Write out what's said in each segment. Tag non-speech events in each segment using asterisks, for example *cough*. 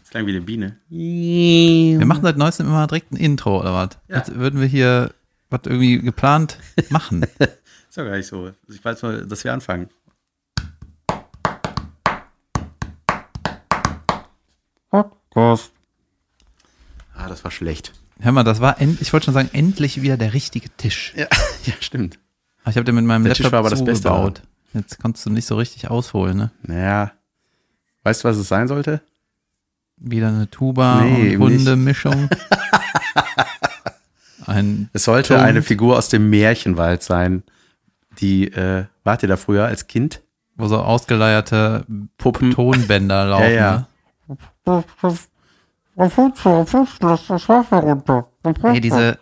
Das klang wie eine Biene. Wir machen seit neuestem immer direkt ein Intro oder was? Ja. Als würden wir hier was irgendwie geplant machen. *laughs* Ist doch gar nicht so. Ich weiß nur, dass wir anfangen. Ah, das war schlecht. Hör mal, das war, ich wollte schon sagen, endlich wieder der richtige Tisch. Ja, *laughs* ja stimmt. Aber ich habe den mit meinem Der Tisch Laptop war aber das Beste zugebaut. Jetzt konntest du nicht so richtig ausholen, ne? Naja. Weißt du, was es sein sollte? Wieder eine Tuba Nee, und. Hundemischung. *laughs* Ein Es sollte Ton. eine Figur aus dem Märchenwald sein, die, äh, wart ihr da früher als Kind? wo so ausgeleierte Puppen. Tonbänder laufen. *laughs* Ja, ja. Ne? Hey, diese-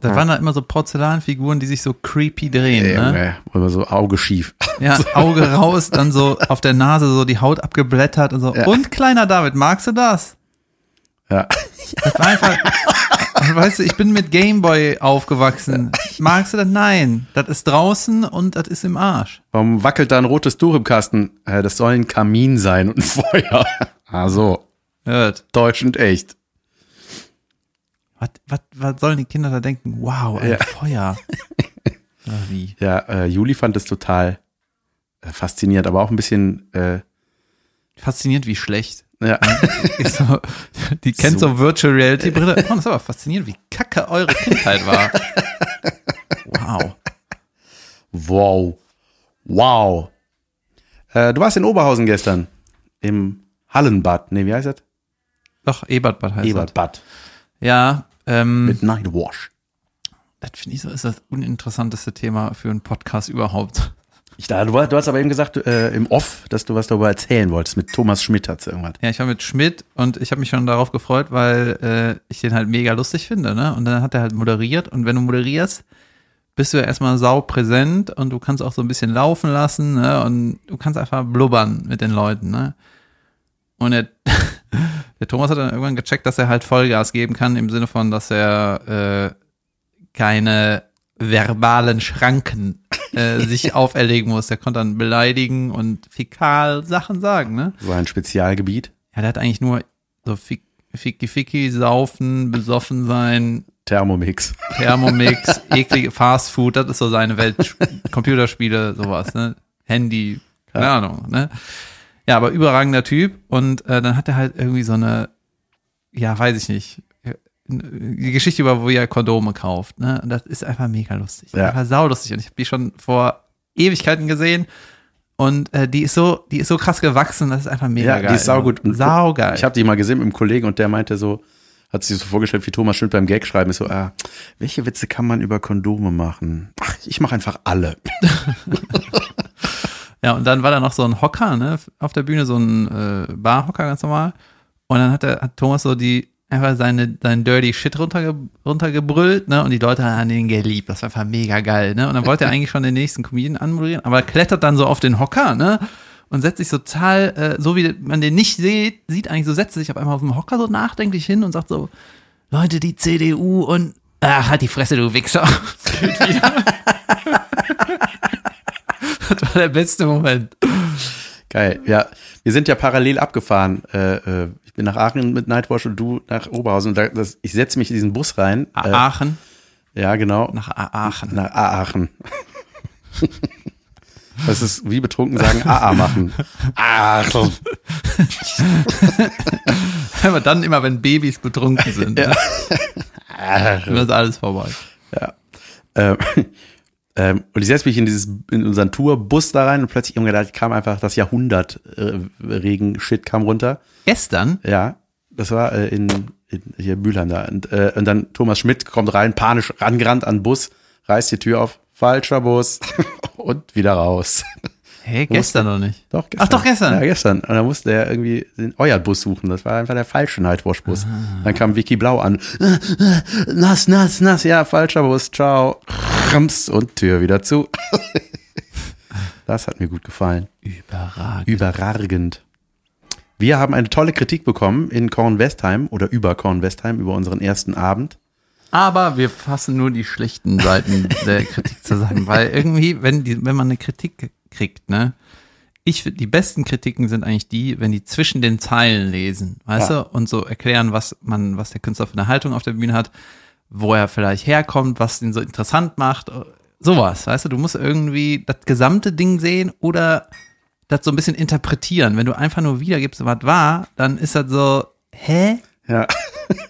Da waren da immer so Porzellanfiguren, die sich so creepy drehen. Ey, ne? Junge, immer so Auge schief. Ja, *laughs* Auge raus, dann so auf der Nase so die Haut abgeblättert und so. Ja. Und kleiner David, magst du das? Ja. Das war einfach, weißt du, ich bin mit Gameboy aufgewachsen. Magst du das? Nein. Das ist draußen und das ist im Arsch. Warum wackelt da ein rotes Tuch im Kasten? Äh, das soll ein Kamin sein und ein Feuer. Ah, so. Hört. Täuschend echt. Was, was, was sollen die Kinder da denken? Wow, ein Ja. Feuer. *laughs* Oder wie? Ja, äh, Juli fand es total äh, faszinierend, aber auch ein bisschen, äh, Faszinierend, wie schlecht. ja, so, die *laughs* kennt so, So. Virtual Reality Brille. Oh, das ist aber faszinierend, wie kacke eure Kindheit war. Wow. wow. Wow. Äh, du warst in Oberhausen gestern. Im Hallenbad. Nee, wie heißt das? Doch, Ebertbad heißt das. Ebertbad. Ja, ähm, Mit Nightwash. das finde ich so, ist das uninteressanteste Thema für einen Podcast überhaupt. Ich, du, du hast aber eben gesagt, äh, im Off, dass du was darüber erzählen wolltest. Mit Thomas Schmidt hat's irgendwas. Ja, ich war mit Schmidt und ich habe mich schon darauf gefreut, weil äh, ich den halt mega lustig finde, ne? Und dann hat er halt moderiert und wenn du moderierst, bist du ja erstmal sau präsent und du kannst auch so ein bisschen laufen lassen, ne? Und du kannst einfach blubbern mit den Leuten, ne? Und der, *laughs* der Thomas hat dann irgendwann gecheckt, dass er halt Vollgas geben kann, im Sinne von, dass er äh, keine verbalen Schranken äh, *laughs* sich auferlegen muss. Der konnte dann beleidigen und fäkal Sachen sagen, ne? So ein Spezialgebiet. Ja, der hat eigentlich nur so Fick- Ficky Ficky, saufen, besoffen sein, Thermomix. Thermomix, *laughs* eklige Fast Food, das ist so seine Welt. Computerspiele, sowas, ne? Handy, keine Ahnung, ne? Ja, aber überragender Typ und äh, dann hat er halt irgendwie so eine, ja, weiß ich nicht, die Geschichte über, wo er Kondome kauft, ne? Und das ist einfach mega lustig. Ja. Einfach saulustig und ich habe die schon vor Ewigkeiten gesehen und äh, die ist so, die ist so krass gewachsen, das ist einfach mega Ja, geil. die ist saugut. Und Saugeil. Ich habe die mal gesehen mit einem Kollegen und der meinte so, hat sich so vorgestellt, wie Thomas Schmidt beim Gag schreiben ist so, ah, welche Witze kann man über Kondome machen? Ach, ich mache einfach alle. *laughs* Ja, und dann war da noch so ein Hocker, ne, auf der Bühne, so ein äh, Barhocker ganz normal. Und dann hat, der, hat Thomas so die einfach seine, seinen Dirty Shit runterge, runtergebrüllt, ne, und die Leute haben den geliebt. Das war einfach mega geil, ne. Und dann wollte er *laughs* eigentlich schon den nächsten Comedian anmoderieren, aber er klettert dann so auf den Hocker, ne, und setzt sich total, äh, so wie man den nicht sieht, sieht eigentlich so, setzt sich auf einmal auf dem Hocker so nachdenklich hin und sagt so, Leute, die CDU und, ach, halt die Fresse, du Wichser. *laughs* *laughs* Das war der beste Moment. Geil. Ja, wir sind ja parallel abgefahren. Äh, äh, ich bin nach Aachen mit Nightwash und du nach Oberhausen. Und da, das, ich setze mich in diesen Bus rein. Äh, Aachen. ja, genau. Nach Aachen. Nach Aachen. *laughs* Das ist wie betrunken sagen, AA machen. *laughs* Aachen. *laughs* Aber dann immer, wenn Babys betrunken sind. ne? Dann ist alles vorbei. Ähm, ähm, und ich setze mich in dieses, in unseren Tourbus da rein und plötzlich, Junge, da kam einfach das Jahrhundert äh, Regen-Shit kam runter. Gestern? Ja, das war äh, in, in hier Mülheim da. Und, äh, und dann Thomas Schmidt kommt rein, panisch rangerannt an den Bus, reißt die Tür auf, falscher Bus *laughs* und wieder raus. Hey, gestern noch nicht. Doch, Ach, doch, gestern. Ja, gestern. Und dann musste er irgendwie den euer Bus suchen. Das war einfach der falsche Nightwash-Bus. Ah. Dann kam Vicky Blau an. Nass, nass, nass. Ja, falscher Bus. Ciao. Rams und Tür wieder zu. *laughs* Das hat mir gut gefallen. Überragend. Überragend. Wir haben eine tolle Kritik bekommen in Kornwestheim oder über Kornwestheim über unseren ersten Abend. Aber wir fassen nur die schlechten Seiten der Kritik zusammen, weil irgendwie, wenn, die, wenn man eine Kritik kriegt, ne, ich die besten Kritiken sind eigentlich die, wenn die zwischen den Zeilen lesen, weißt Ja. du, und so erklären, was man, was der Künstler für eine Haltung auf der Bühne hat, wo er vielleicht herkommt, was ihn so interessant macht, sowas, weißt du, du musst irgendwie das gesamte Ding sehen oder das so ein bisschen interpretieren. Wenn du einfach nur wiedergibst, was war, dann ist das so, hä? Ja.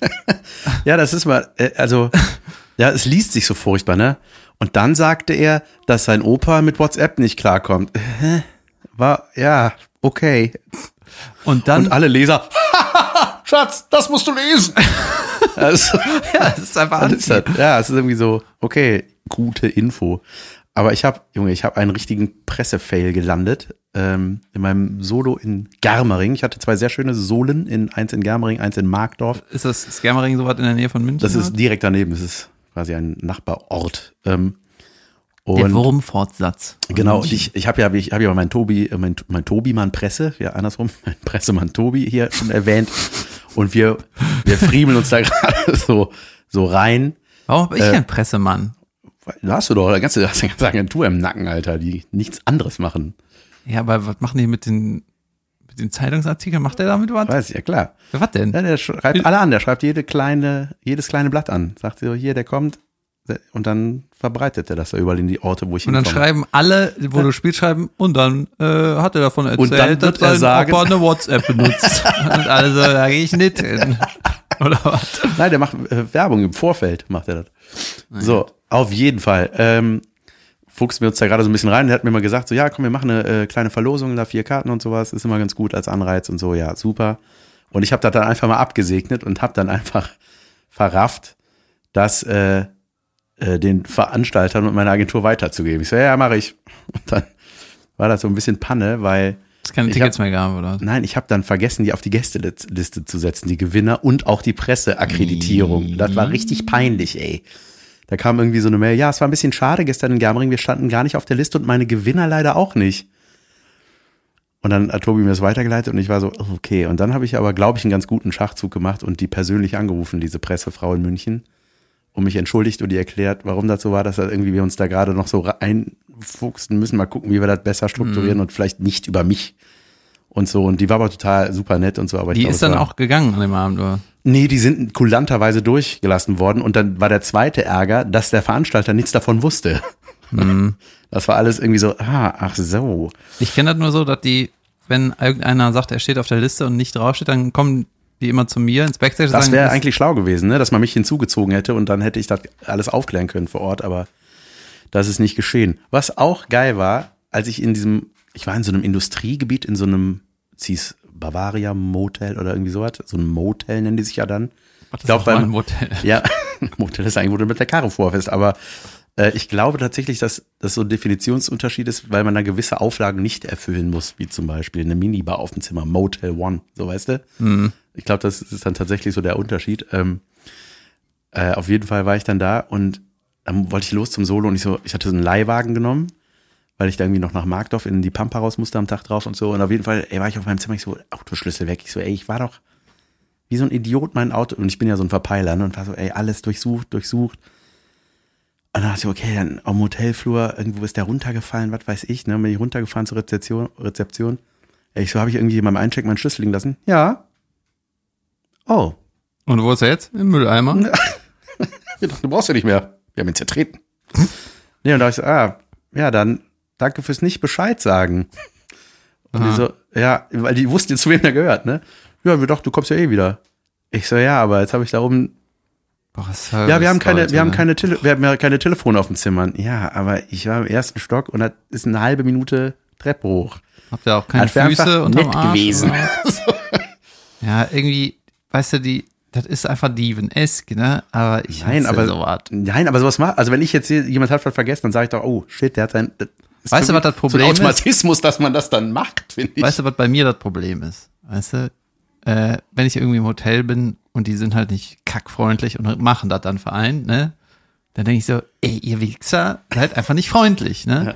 *laughs* ja, das ist mal, äh, also, ja, es liest sich so furchtbar, ne? Und dann sagte er, dass sein Opa mit WhatsApp nicht klarkommt. War, ja, okay. Und dann, Und alle Leser, *laughs* Schatz, das musst du lesen. *laughs* also, *laughs* ja, es ist einfach das ist anziehend. das. Ja, es ist irgendwie so, okay, gute Info. Aber ich habe, Junge, ich habe einen richtigen Pressefail gelandet ähm, in meinem Solo in Germering. Ich hatte zwei sehr schöne Solen, in, eins in Germering, eins in Markdorf. Ist das Skermering sowas in der Nähe von München? Das ist direkt daneben, das ist quasi ein Nachbarort. Ähm, der und Wurmfortsatz. von genau, und ich, ich habe ja, ich habe ja mein Tobi, mein, mein Tobi-Mann Presse, ja andersrum, *laughs* mein Pressemann Tobi hier schon erwähnt. Und wir, wir friemeln uns da *laughs* gerade so, so rein. Warum bin ich äh, kein Pressemann? Da hast du doch ganze, hast eine ganze Agentur im Nacken, Alter, die nichts anderes machen. Ja, aber was machen die mit den, mit den Zeitungsartikeln? Macht der damit was? Weiß ich, ja klar. Ja, was denn? Ja, der schreibt alle an, der schreibt jede kleine, jedes kleine Blatt an. Sagt so, hier, der kommt. Und dann verbreitet er das da überall in die Orte, wo ich Und dann hinkomme. schreiben alle, wo du spielst, schreiben, und dann äh, hat er davon erzählt, Und dann wird dass er sagen- Opa eine WhatsApp benutzt. *laughs* und alle so, da gehe ich nicht hin. Oder was? Nein, der macht äh, Werbung im Vorfeld, macht er das. So, auf jeden Fall. Ähm, fuchsen wir uns da gerade so ein bisschen rein. Der hat mir mal gesagt, so, ja, komm, wir machen eine äh, kleine Verlosung, da vier Karten und sowas. Ist immer ganz gut als Anreiz und so, ja, super. Und ich habe das dann einfach mal abgesegnet und habe dann einfach verrafft, das äh, äh, den Veranstaltern und meiner Agentur weiterzugeben. Ich so, ja, ja, mache ich. Und dann war das so ein bisschen Panne, weil Es keine Tickets mehr gab, oder? Nein, ich habe dann vergessen, die auf die Gästeliste zu setzen, die Gewinner und auch die Presseakkreditierung. Das war richtig peinlich, ey. Da kam irgendwie so eine Mail, ja, es war ein bisschen schade gestern in Germering, wir standen gar nicht auf der Liste und meine Gewinner leider auch nicht. Und dann hat Tobi mir das weitergeleitet und ich war so, okay. Und dann habe ich aber, glaube ich, einen ganz guten Schachzug gemacht und die persönlich angerufen, diese Pressefrau in München, und mich entschuldigt und die erklärt, warum das so war, dass das irgendwie wir uns da gerade noch so reinfuchsen müssen, mal gucken, wie wir das besser strukturieren Mhm. und vielleicht nicht über mich und so. Und die war aber total super nett und so. Aber Die glaube, ist dann auch gegangen an dem Abend, oder? Nee, die sind kulanterweise durchgelassen worden. Und dann war der zweite Ärger, dass der Veranstalter nichts davon wusste. Mhm. *laughs* Das war alles irgendwie so, ah, ach so. Ich kenne das nur so, dass die, wenn irgendeiner sagt, er steht auf der Liste und nicht draufsteht, dann kommen die immer zu mir ins Backstage Das wäre eigentlich schlau gewesen, ne? dass man mich hinzugezogen hätte und dann hätte ich das alles aufklären können vor Ort, aber das ist nicht geschehen. Was auch geil war, als ich in diesem, ich war in so einem Industriegebiet, in so einem, hieß Bavaria Motel oder irgendwie sowas, so ein Motel nennen die sich ja dann. Ach, das Ich glaub, ist auch mal beim- ein Motel. *laughs* Ja, *laughs* Motel ist eigentlich, wo du mit der Karre vorfährst, aber äh, ich glaube tatsächlich, dass das so ein Definitionsunterschied ist, weil man da gewisse Auflagen nicht erfüllen muss, wie zum Beispiel eine Minibar auf dem Zimmer, Motel One, so weißt du? Mhm. Ich glaube, das ist dann tatsächlich so der Unterschied. Ähm, äh, auf jeden Fall war ich dann da und dann wollte ich los zum Solo und ich so, ich hatte so einen Leihwagen genommen, weil ich da irgendwie noch nach Markdorf in die Pampa raus musste am Tag drauf und so. Und auf jeden Fall, ey, war ich auf meinem Zimmer, ich so, Autoschlüssel weg. Ich so, ey, ich war doch wie so ein Idiot mein Auto und ich bin ja so ein Verpeiler ne, und war so, ey, alles durchsucht, durchsucht. Und dann dachte ich, okay, dann am Hotelflur, irgendwo ist der runtergefallen, was weiß ich, ne? Bin ich runtergefahren zur Rezeption, Rezeption. Ey, ich so, habe ich irgendwie beim Eincheck meinen Schlüssel liegen lassen? Ja. Oh. Und wo ist er jetzt? Im Mülleimer? *laughs* Ich dachte, du brauchst ja nicht mehr. Wir haben ihn zertreten. *laughs* nee, und da hab ich so, ah, ja, dann danke fürs nicht Bescheid sagen. Und die so, ja, weil die wussten jetzt, zu wem der gehört, ne? Ja, wir dachten, du kommst ja eh wieder. Ich so, ja, aber jetzt habe ich darum, Boah, was ja, wir haben keine, Leute, wir haben ne? keine, Tele wir haben ja keine Telefone auf dem Zimmer. Ja, aber ich war im ersten Stock und das ist eine halbe Minute Treppe hoch. Habt ihr auch keine Das Füße unterm nett Arsch? gewesen. *laughs* ja, irgendwie, weißt du, die, das ist einfach Dieven-esk, ne? Aber ich Nein, aber sowas. nein, aber sowas macht. Also wenn ich jetzt sehe, jemand hat was vergessen, dann sage ich doch, oh shit, der hat sein. Ist Weißt du, was das Problem so ein ist? Automatismus, dass man das dann macht, finde ich. Weißt du, was bei mir das Problem ist? Weißt du, äh, wenn ich irgendwie im Hotel bin und die sind halt nicht kackfreundlich und machen das dann vereint, ne? Dann denke ich so, ey, ihr Wichser, seid einfach nicht freundlich, ne?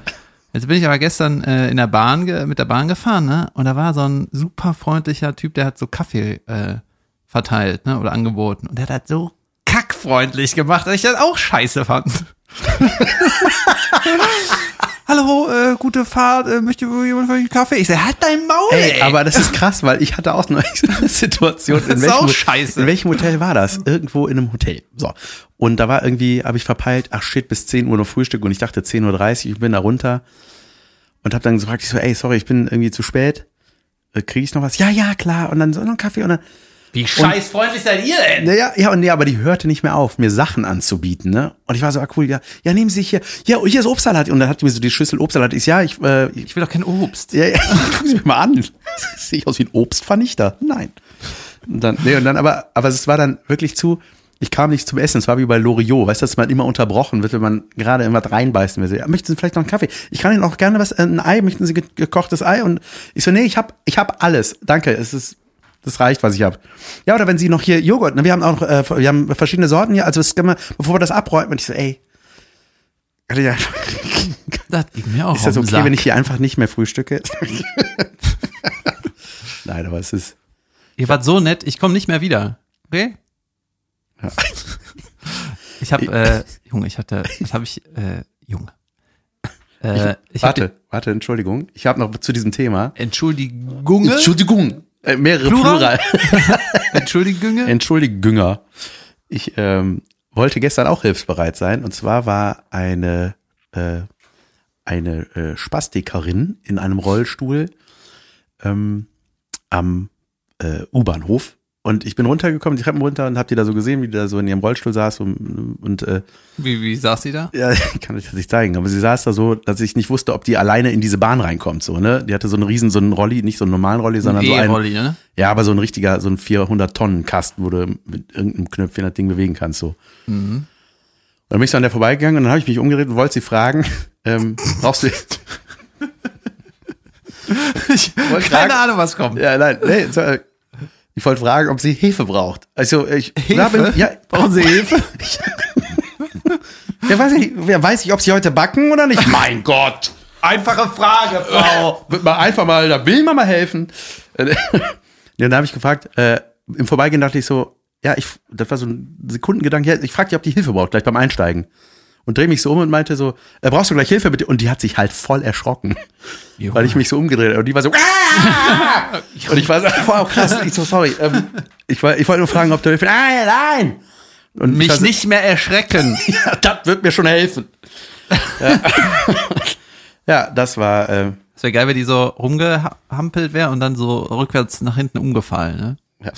Jetzt bin ich aber gestern äh, in der Bahn mit der Bahn gefahren, ne? Und da war so ein super freundlicher Typ, der hat so Kaffee äh, verteilt, ne? Oder angeboten. Und der hat das so kackfreundlich gemacht, dass ich das auch scheiße fand. *laughs* hallo, äh, gute Fahrt, äh, möchte jemand von euch einen Kaffee? Ich sag, halt dein Maul, ey. Aber das ist krass, weil ich hatte auch eine Situation. In Das ist welchem, auch scheiße. In welchem Hotel war das? Irgendwo in einem Hotel. So. Und da war irgendwie, habe ich verpeilt, ach shit, bis 10 Uhr noch Frühstück und ich dachte 10.30 Uhr, ich bin da runter und habe dann gefragt, ich so, ey, sorry, ich bin irgendwie zu spät. Äh, Kriege ich noch was? Ja, ja, klar. Und dann so noch einen Kaffee und dann, Wie scheißfreundlich seid ihr denn? naja, ja, und nee, aber die hörte nicht mehr auf, mir Sachen anzubieten, ne? Und ich war so, ah, cool, ja, ja, nehmen Sie hier, ja, hier ist Obstsalat. Und dann hat die mir so die Schüssel Obstsalat. Ich, ja, ich, äh, ich will doch kein Obst. ja, ja, *laughs* gucken Sie mich mal an. *laughs* Sehe ich aus wie ein Obstvernichter? Nein. Und dann, nee, und dann aber, aber es war dann wirklich zu, ich kam nicht zum Essen, es war wie bei Loriot, weißt du, dass man immer unterbrochen wird, wenn man gerade irgendwas reinbeißen will. So, ja, möchten Sie vielleicht noch einen Kaffee? Ich kann Ihnen auch gerne was, äh, ein Ei, möchten Sie ge- gekochtes Ei? Und ich so, nee, ich hab, ich hab alles. Danke, es ist, das reicht, was ich hab. Ja, oder wenn Sie noch hier Joghurt, ne, wir haben auch, noch, äh, wir haben verschiedene Sorten hier, also wir, bevor wir das abräumen, und ich so, ey, ich einfach- *laughs* Das geht mir auch ist das okay, Sack. wenn ich hier einfach nicht mehr frühstücke? *laughs* Nein, aber es ist. Ihr wart so nett, ich komme nicht mehr wieder. Okay? Ja. *laughs* Ich habe, äh, Junge, ich hatte, was habe ich, äh, Junge. Äh, ich warte, warte, Entschuldigung. Ich habe noch zu diesem Thema. Entschuldigung. Entschuldigung. Äh, mehrere Plural? Plural. *laughs* Entschuldigung. Entschuldigünger. Ich ähm, wollte gestern auch hilfsbereit sein. Und zwar war eine, äh, eine äh, Spastikerin in einem Rollstuhl ähm, am äh, U-Bahnhof. Und ich bin runtergekommen, die Treppen runter und hab die da so gesehen, wie die da so in ihrem Rollstuhl saß und, und äh, Wie, wie saß sie da? Ja, *laughs* ich kann euch das nicht zeigen, aber sie saß da so, dass ich nicht wusste, ob die alleine in diese Bahn reinkommt, so, ne? Die hatte so einen riesen, so einen Rolli, nicht so einen normalen Rolli, sondern so einen, E-Rolli, ne? ja, aber so ein richtiger, so ein 400 Tonnen Kasten, wo du mit irgendeinem Knöpfchen das Ding bewegen kannst, so. Mhm. Und dann bin ich so an der vorbeigegangen und dann habe ich mich umgedreht und wollte sie fragen, *laughs* ähm, brauchst du, *laughs* Ich, Wollte keine Ahnung, was kommt. ja, nein, nee, äh, ich wollte fragen, ob sie Hilfe braucht. Also, ich, Hilfe? ja, Brauchen Sie *laughs* Hilfe? ja, weiß ich, wer weiß ich, ob sie heute backen oder nicht? *laughs* mein Gott! Einfache Frage, Frau. *laughs* wird mal einfach mal, da will man mal helfen. ja, dann habe ich gefragt, äh, im Vorbeigehen dachte ich so, ja, ich, das war so ein Sekundengedanke, ich frage die, ob die Hilfe braucht, gleich beim Einsteigen. Und drehe mich so um und meinte so, äh, brauchst du gleich Hilfe bitte? Und die hat sich halt voll erschrocken, weil ich mich so umgedreht habe. Und die war so, "Ah!" *laughs* und ich war so, *laughs* wow, krass, ich so, sorry. Ähm, ich, war, ich wollte nur fragen, ob du Hilfe, nein, nein. Und Mich so, nicht mehr erschrecken. *laughs* ja, das wird mir schon helfen. Ja, ja das war, äh, Es wäre geil, wenn die so rumgehampelt wäre und dann so rückwärts nach hinten umgefallen, ne? Ja.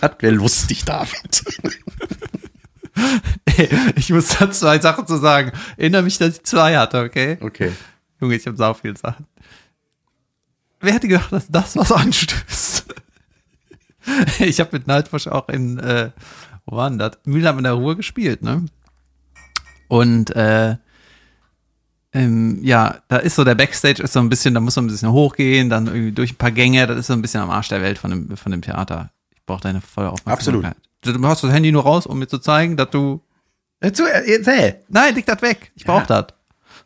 Das wäre lustig, David. *laughs* Ich muss da zwei Sachen zu sagen. Erinnere mich, dass ich zwei hatte, okay? Okay. Junge, ich habe sau viele Sachen. Wer hätte gedacht, dass das was anstößt? *laughs* Ich habe mit Nightwatch auch in, äh, wo war denn das? Mühlheim in der Ruhe gespielt, ne? Und äh, ähm, ja, da ist so der Backstage ist so ein bisschen, da muss man ein bisschen hochgehen, dann irgendwie durch ein paar Gänge, das ist so ein bisschen am Arsch der Welt von dem, von dem Theater. Ich brauche deine volle Aufmerksamkeit. Du hast das Handy nur raus, um mir zu zeigen, dass du Erzähl, erzähl. Nein, leg das weg. Ich brauch das.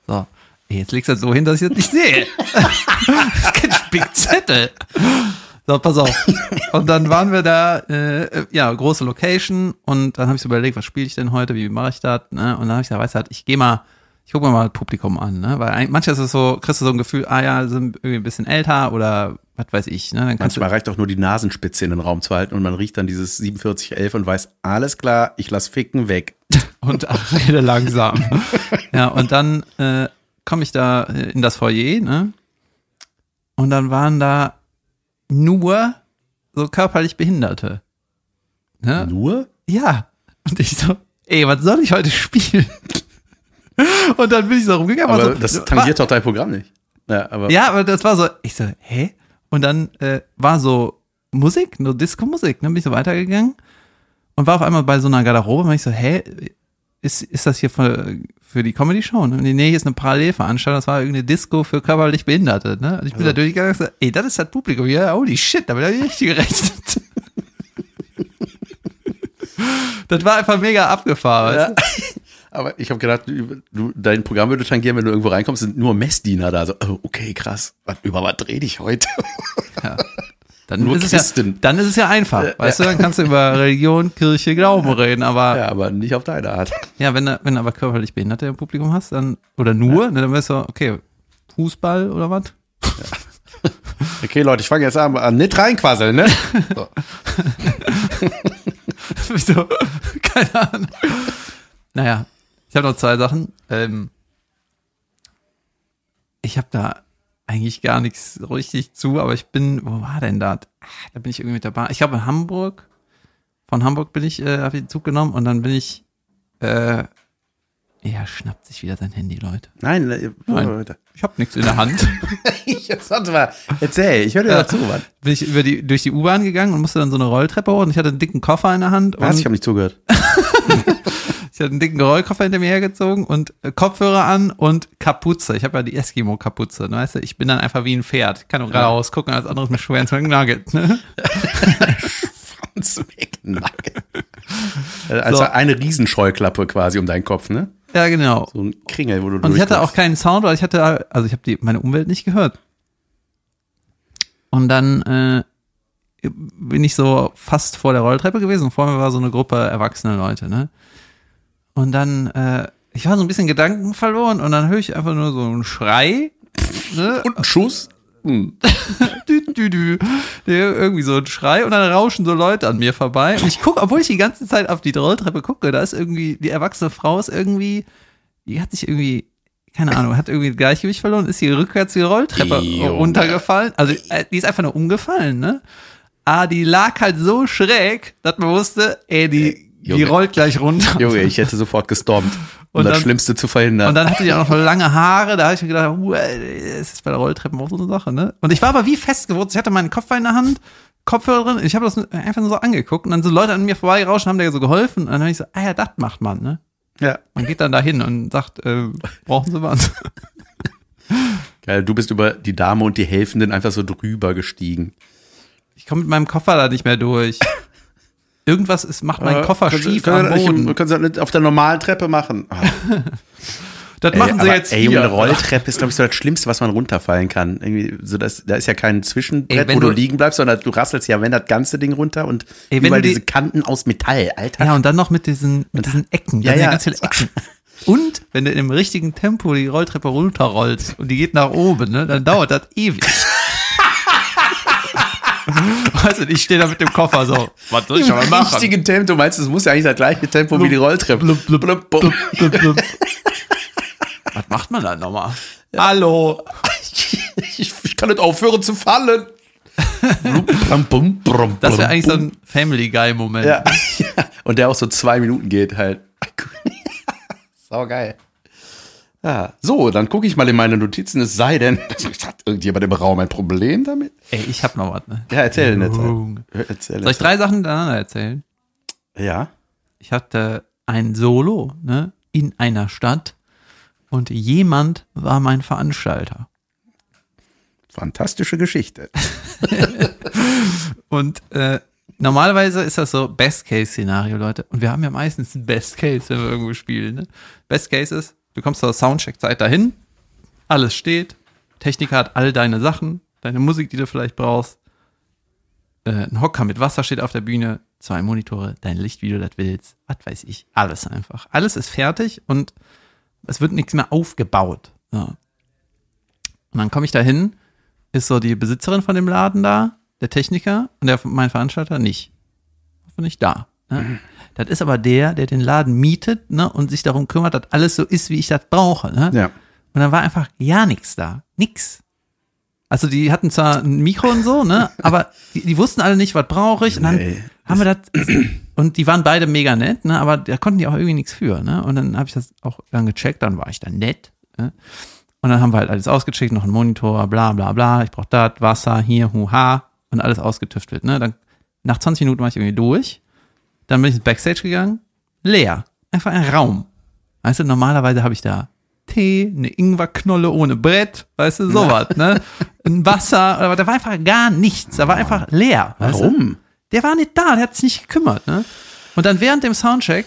So. Jetzt legst du das so hin, dass ich das nicht sehe. das *laughs* ist kein Spickzettel. So, pass auf. Und dann waren wir da, äh, ja, große Location und dann habe ich so überlegt, was spiele ich denn heute, wie mache ich das? Ne? Und dann habe ich gesagt, weißt du, ich gehe mal, ich gucke mir mal das Publikum an, ne? Weil manchmal ist es so, kriegst du so ein Gefühl, ah ja, sind irgendwie ein bisschen älter oder was weiß ich, ne? Dann Manchmal reicht doch nur die Nasenspitze in den Raum zu halten und man riecht dann dieses 4711 und weiß, alles klar, ich lass Ficken weg. *laughs* und ach, rede langsam. ja, und dann äh, komme ich da äh, in das Foyer, ne? Und dann waren da nur so körperlich Behinderte. Ne? Nur? Ja. Und ich so, ey, was soll ich heute spielen? *laughs* Und dann bin ich so rumgegangen. war Aber so, das tangiert doch dein Programm nicht. Ja, aber ja, aber das war so, ich so, hä? Und dann äh, war so Musik, nur Disco-Musik, ne? Bin ich so weitergegangen und war auf einmal bei so einer Garderobe und ich so, hä, ist, ist das hier für, für die Comedy-Show? Ne? Und nee, hier ist eine Parallelveranstaltung, das war irgendeine Disco für körperlich Behinderte, ne? Und ich bin da durchgegangen und so, ey, das ist das Publikum hier, holy shit, damit habe ich richtig gerechnet. *laughs* das war einfach mega abgefahren. Ja. weißt du? Aber ich habe gedacht, du, dein Programm würde tangieren, wenn du irgendwo reinkommst, sind nur Messdiener da. So, oh, okay, krass. Über was rede ich heute? *laughs* Dann Nur ist es Christen. ja, dann ist es ja einfach, weißt du, dann kannst du über *laughs* Religion, Kirche, Glauben reden, aber Ja, aber nicht auf deine Art. ja, wenn du, wenn du aber körperlich Behinderte im Publikum hast, dann, oder nur, ne, dann weißt du, okay, Fußball oder was? Okay, Leute, ich fange jetzt an, an nicht reinquasseln, ne? So. *laughs* Wieso? Keine Ahnung. Naja, habe noch zwei Sachen. Ähm, ich habe da eigentlich gar nichts richtig zu, aber ich bin, wo war denn da? Ah, Da bin ich irgendwie mit der Bahn. Ich glaube in Hamburg. Von Hamburg bin ich, äh, habe ich den Zug genommen und dann bin ich, äh, er schnappt sich wieder sein Handy, Leute. Nein, äh, Nein. Leute. Ich habe nichts in der Hand. *laughs* Jetzt warte mal, erzähl, ich höre dir Ja. dazu, Mann. bin ich über die, durch die U-Bahn gegangen und musste dann so eine Rolltreppe hoch und ich hatte einen dicken Koffer in der Hand. Was? Ich habe nicht zugehört. *laughs* Ich hatte einen dicken Rollkoffer hinter mir hergezogen und äh, Kopfhörer an und Kapuze. Ich habe ja die Eskimo-Kapuze. ne, Weißt du, ich bin dann einfach wie ein Pferd. Ich kann nur geradeaus gucken, als anderes mir schwer ins Nugget. Ne? *laughs* Franz McNugget. Also So. eine Riesenscheuklappe quasi um deinen Kopf, ne? Ja, genau. So ein Kringel, wo du Und ich hatte auch keinen Sound, weil ich hatte, also ich habe die meine Umwelt nicht gehört. Und dann äh, bin ich so fast vor der Rolltreppe gewesen und vor mir war so eine Gruppe erwachsene Leute, ne? Und dann, äh, ich war so ein bisschen Gedanken verloren und dann höre ich einfach nur so einen Schrei. Ne? Und ein Schuss. Hm. *laughs* dü, dü, dü. Irgendwie so ein Schrei und dann rauschen so Leute an mir vorbei. Und ich gucke, obwohl ich die ganze Zeit auf die Rolltreppe gucke, da ist irgendwie, die erwachsene Frau ist irgendwie, die hat sich irgendwie, keine Ahnung, hat irgendwie das Gleichgewicht verloren, ist hier rückwärts die Rolltreppe Junge. runtergefallen. Also äh, die ist einfach nur umgefallen, ne? Ah, die lag halt so schräg, dass man wusste, ey, die, die Junge. rollt gleich runter. *laughs* Junge, ich hätte sofort gestormt, um Und das dann- Schlimmste zu verhindern. Und dann hatte die auch noch lange Haare, da habe ich mir gedacht, uh, es ist bei der Rolltreppe auch so eine Sache, ne? Und ich war aber wie festgewurzelt, ich hatte meinen Kopf in der Hand, Kopfhörer drin, ich habe das einfach nur so angeguckt und dann so Leute an mir vorbeigerauschen, haben da so geholfen und dann habe ich so, ah ja, das macht man, ne? ja. Man geht dann da hin und sagt, äh, brauchen Sie was? *laughs* Geil, du bist über die Dame und die Helfenden einfach so drüber gestiegen. Ich komme mit meinem Koffer da nicht mehr durch. Irgendwas ist, macht mein Koffer Können Sie- schief können am Boden. Können Sie das nicht auf der normalen Treppe machen? Ah, *laughs* Das ey, machen Sie aber, jetzt ey, hier. eine Rolltreppe ist, glaube ich, so das Schlimmste, was man runterfallen kann. Irgendwie, so das, da ist ja kein Zwischenbrett, Ey, wo du, du- liegen bleibst, sondern du rasselst ja, wenn das ganze Ding runter und Ey, wenn überall du die- diese Kanten aus Metall, Alter. Ja, und dann noch mit diesen, mit diesen Ecken. Ja, sind ja. ganz viele Ecken. Und wenn du im richtigen Tempo die Rolltreppe runterrollst und die geht nach oben, ne, dann dauert das ewig. *laughs* weißt du, ich stehe da mit dem Koffer so. Was soll ich Im machen? richtigen Tempo, du meinst, es muss ja eigentlich das gleiche Tempo wie die Rolltreppe. blub, blub, Blub, blub. Blub, blub. Was macht man dann nochmal? Hallo. *laughs* Ich, ich kann nicht aufhören zu fallen. *laughs* Das wäre eigentlich so ein Family Guy-Moment. Ja, ja. Und der auch so zwei Minuten geht halt. Sau geil. Ja, so, dann gucke ich mal in meine Notizen, es sei denn, *laughs* hat irgendjemand im Raum ein Problem damit? Ey, ich hab noch was, ne? Ja, erzähl denn jetzt. Erzähl Soll ich drei Sachen hintereinander erzählen? Ja. Ich hatte ein Solo, ne, in einer Stadt und jemand war mein Veranstalter. Fantastische Geschichte. *laughs* Und äh, normalerweise ist das so Best-Case-Szenario, Leute. Und wir haben ja meistens ein Best-Case, wenn wir irgendwo spielen. Ne? Best-Case ist, du kommst zur Soundcheck-Zeit dahin, alles steht, Techniker hat all deine Sachen, deine Musik, die du vielleicht brauchst, äh, ein Hocker mit Wasser steht auf der Bühne, zwei Monitore, dein Licht, wie du das willst, was weiß ich, alles einfach. Alles ist fertig und es wird nichts mehr aufgebaut. Ja. Und dann komme ich da hin, ist so die Besitzerin von dem Laden da, der Techniker und der, mein Veranstalter nicht. Nicht da. Ne? *laughs* Das ist aber der, der den Laden mietet ne, und sich darum kümmert, dass alles so ist, wie ich das brauche. Ne? Ja. Und dann war einfach ja nichts da. Nix. Also die hatten zwar ein Mikro und so, ne, *laughs* aber die, die wussten alle nicht, was brauche ich. Und dann Nee. haben wir das und die waren beide mega nett, ne, aber da konnten die auch irgendwie nichts für, ne? Und dann habe ich das auch dann gecheckt, dann war ich dann nett. Ne? Und dann haben wir halt alles ausgecheckt, noch ein Monitor, bla bla bla, ich brauche das, Wasser, hier, huha und alles ausgetüftelt, ne? Dann nach 20 Minuten war ich irgendwie durch. Dann bin ich ins Backstage gegangen, leer, einfach ein Raum. Weißt du, normalerweise habe ich da Tee, eine Ingwerknolle ohne Brett, weißt du, sowas, ne? *laughs* Ein Wasser, aber da war einfach gar nichts, da war einfach leer. Weißt Du? Warum? Der war nicht da, der hat sich nicht gekümmert, ne? Und dann während dem Soundcheck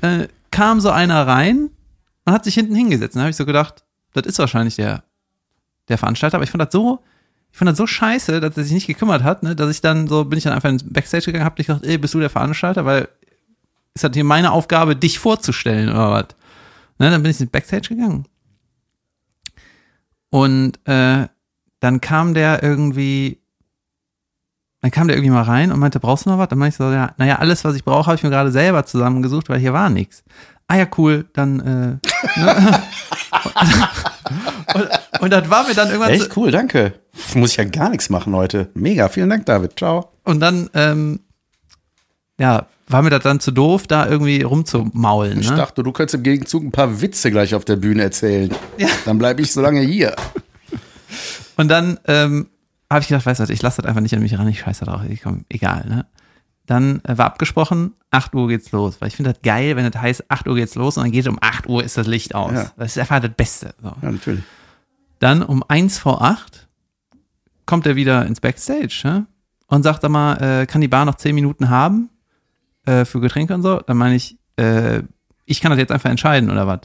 äh, kam so einer rein und hat sich hinten hingesetzt. Da habe ich so gedacht, das ist wahrscheinlich der, der Veranstalter, aber ich fand das so Ich fand das so scheiße, dass er sich nicht gekümmert hat, ne, dass ich dann so, bin ich dann einfach ins Backstage gegangen, hab dich gedacht, ey, bist du der Veranstalter? Weil ist das hier meine Aufgabe, dich vorzustellen oder was? Ne, dann bin ich ins Backstage gegangen. Und äh, dann kam der irgendwie, dann kam der irgendwie mal rein und meinte, brauchst du noch was? Dann meinte ich so, ja, naja, alles, was ich brauche, habe ich mir gerade selber zusammengesucht, weil hier war nichts. Ah ja, cool, dann äh, ne? *laughs* und, und das war mir dann irgendwann so, Echt cool, danke. Muss ich ja gar nichts machen heute. Mega, vielen Dank, David. Ciao. und dann ähm, ja, war mir das dann zu doof, da irgendwie rumzumaulen. Ich Ne? dachte, du könntest im Gegenzug ein paar Witze gleich auf der Bühne erzählen. Ja. Dann bleibe ich so lange hier. Und dann ähm, habe ich gedacht, weißt du was, ich lasse das einfach nicht an mich ran, ich scheiße drauf, ich komm, egal, ne? Dann äh, war abgesprochen, 8 Uhr geht's los, weil ich finde das geil, wenn das heißt, 8 Uhr geht's los und dann geht um 8 Uhr ist das Licht aus. Ja. Das ist einfach das Beste. So. Ja, natürlich. Dann um 1 vor 8 kommt er wieder ins Backstage ne? und sagt dann mal, äh, kann die Bar noch 10 Minuten haben äh, für Getränke und so? Dann meine ich, äh, ich kann das jetzt einfach entscheiden oder was?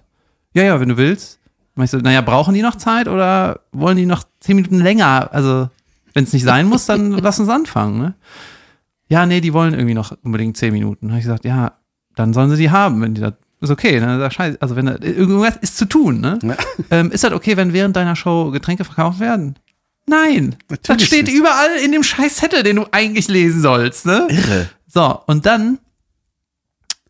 Ja, ja, wenn du willst. Dann mach ich so, naja, brauchen die noch Zeit oder wollen die noch 10 Minuten länger? Also, wenn es nicht sein muss, dann *laughs* lass uns anfangen. Ne? Ja, nee, die wollen irgendwie noch unbedingt 10 Minuten. Dann habe ich gesagt, ja, dann sollen sie die haben, wenn die das ist okay, ne? Das scheiße. Also wenn da, irgendwas ist zu tun, ne? Ja. *laughs* Ähm, ist das okay, wenn während deiner Show Getränke verkauft werden? Nein. das Natürlich steht nicht. überall in dem scheiß Zettel, den du eigentlich lesen sollst, ne? Irre. So, und dann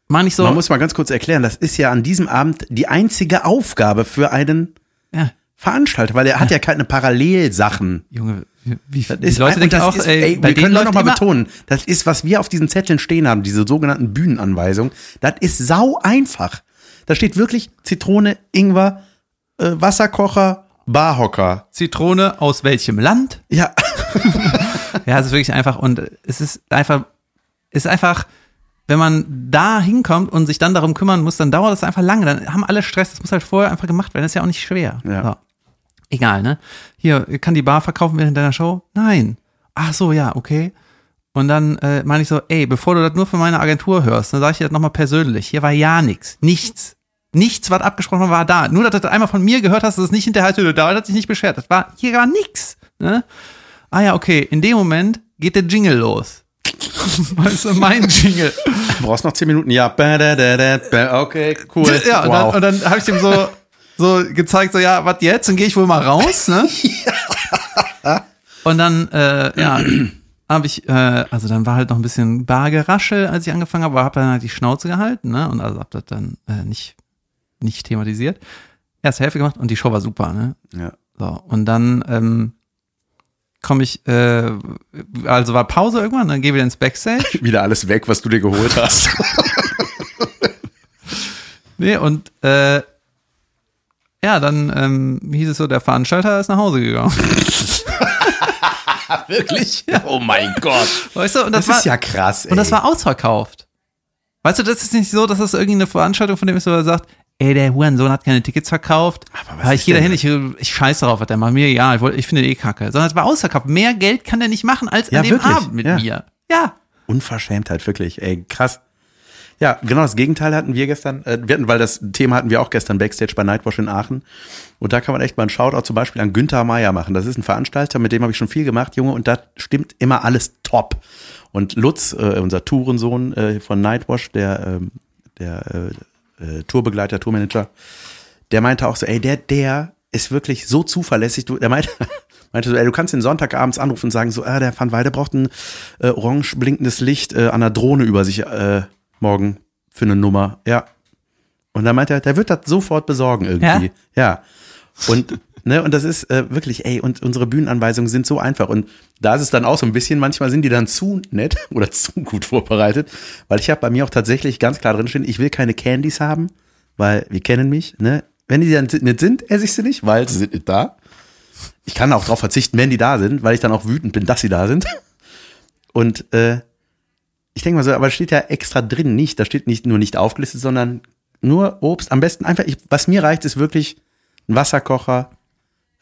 meine ich so, Man muss mal ganz kurz erklären, das ist ja an diesem Abend die einzige Aufgabe für einen ja, Veranstalter, weil er hat ja keine Parallelsachen. Junge, wie, Das die ist, Leute denken auch, ist, ey, wir können noch mal betonen, das ist, was wir auf diesen Zetteln stehen haben, diese sogenannten Bühnenanweisungen, das ist sau einfach. Da steht wirklich Zitrone, Ingwer, äh, Wasserkocher, Barhocker. Zitrone aus welchem Land? Ja, *laughs* *laughs* Ja, es ist wirklich einfach und es ist einfach, es ist einfach, wenn man da hinkommt und sich dann darum kümmern muss, dann dauert das einfach lange. Dann haben alle Stress. Das muss halt vorher einfach gemacht werden. Das ist ja auch nicht schwer. Ja. So. Egal, ne? Hier, kann die Bar verkaufen während deiner Show? Nein. Ach so, ja, okay. Und dann äh, meine ich so, ey, bevor du das nur für meine Agentur hörst, dann sage ich dir das nochmal persönlich. Hier war ja nichts. Nichts. Nichts, was abgesprochen war, war da. Nur, dass du das einmal von mir gehört hast, dass es nicht hinterher da hat sich nicht beschwert. Das war, hier war nix. Ne? Ah ja, okay. In dem Moment geht der Jingle los. *laughs* weißt du, mein Jingle. du brauchst noch zehn Minuten. Ja, okay, cool. Ja, und wow. dann, und dann habe ich dem so, so gezeigt, so, ja, was jetzt? Dann gehe ich wohl mal raus, ne? *laughs* Und dann, äh, ja, habe ich, äh, also dann war halt noch ein bisschen Bargeraschel, als ich angefangen habe, aber habe dann halt die Schnauze gehalten, ne? Und also habe das dann äh, nicht, nicht thematisiert. Erste Hälfte gemacht und die Show war super, ne? ja. So, und dann ähm, komme ich, äh, also war Pause irgendwann, dann gehe wieder ins Backstage. *laughs* Wieder alles weg, was du dir geholt hast. *laughs* nee, und äh, ja, dann ähm, hieß es so, der Veranstalter ist nach Hause gegangen. *laughs* Wirklich? Oh mein Gott. Weißt du, und das, Das war, ist ja krass, ey. und das war ausverkauft. Weißt du, das ist nicht so, dass das irgendeine Veranstaltung von dem ist, wo er sagt, ey, der Hurensohn hat keine Tickets verkauft. Aber was Ja, ist ich gehe da denn hin, ich, ich scheiß darauf, was der macht. Mir egal, ich, wollt- ich finde eh kacke. Sondern es war ausverkauft. Mehr Geld kann der nicht machen als Ja, an dem wirklich, Abend mit ja. mir. Ja. Unverschämtheit, wirklich. Ey, krass. Ja, genau das Gegenteil hatten wir gestern. Äh, wir hatten, weil das Thema hatten wir auch gestern Backstage bei Nightwash in Aachen. Und da kann man echt mal einen Shoutout zum Beispiel an Günther Meier machen. Das ist ein Veranstalter, mit dem habe ich schon viel gemacht, Junge, und da stimmt immer alles top. Und Lutz, äh, unser Tourensohn äh, von Nightwash, der, ähm, der äh, äh, Tourbegleiter, Tourmanager, der meinte auch so, ey, der, der ist wirklich so zuverlässig. Du, der meinte, *laughs* meinte so, ey, du kannst den Sonntagabends anrufen und sagen so, ah, der Van Weide braucht ein äh, orange blinkendes Licht äh, an der Drohne über sich äh, morgen für eine Nummer. Ja. Und dann meinte er, der wird das sofort besorgen irgendwie. Ja. Und *laughs* ne, und das ist äh, wirklich, ey, und unsere Bühnenanweisungen sind so einfach. Und da ist es dann auch so ein bisschen, manchmal sind die dann zu nett *laughs* oder zu gut vorbereitet, weil ich habe bei mir auch tatsächlich ganz klar drin stehen, ich will keine Candies haben, weil wir kennen mich, ne? Wenn die dann nicht sind, esse ich sie nicht, weil sie sind nicht da. Ich kann auch darauf verzichten, wenn die da sind, weil ich dann auch wütend bin, dass sie da sind. *laughs* Und äh, ich denke mal so, aber steht ja extra drin nicht. Da steht nicht nur nicht aufgelistet, sondern nur Obst. Am besten einfach, ich, was mir reicht, ist wirklich ein Wasserkocher.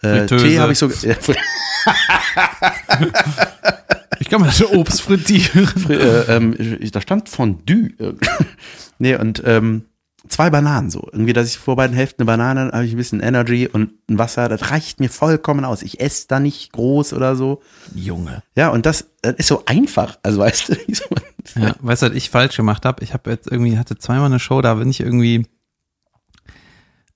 Äh. Tee habe ich so. *laughs* Ja, Ich kann mal das Obst frittieren. äh, ähm, da stand Fondue. *laughs* nee, und ähm, zwei Bananen so. Irgendwie, dass ich vor beiden Hälften eine Banane, habe ich ein bisschen Energy und ein Wasser, das reicht mir vollkommen aus. Ich esse da nicht groß oder so. Junge. Ja, und das, das ist so einfach. Also weißt du, *laughs* wie so- Ja, weißt du, was ich falsch gemacht habe? Ich habe jetzt irgendwie, hatte zweimal eine Show, da bin ich irgendwie,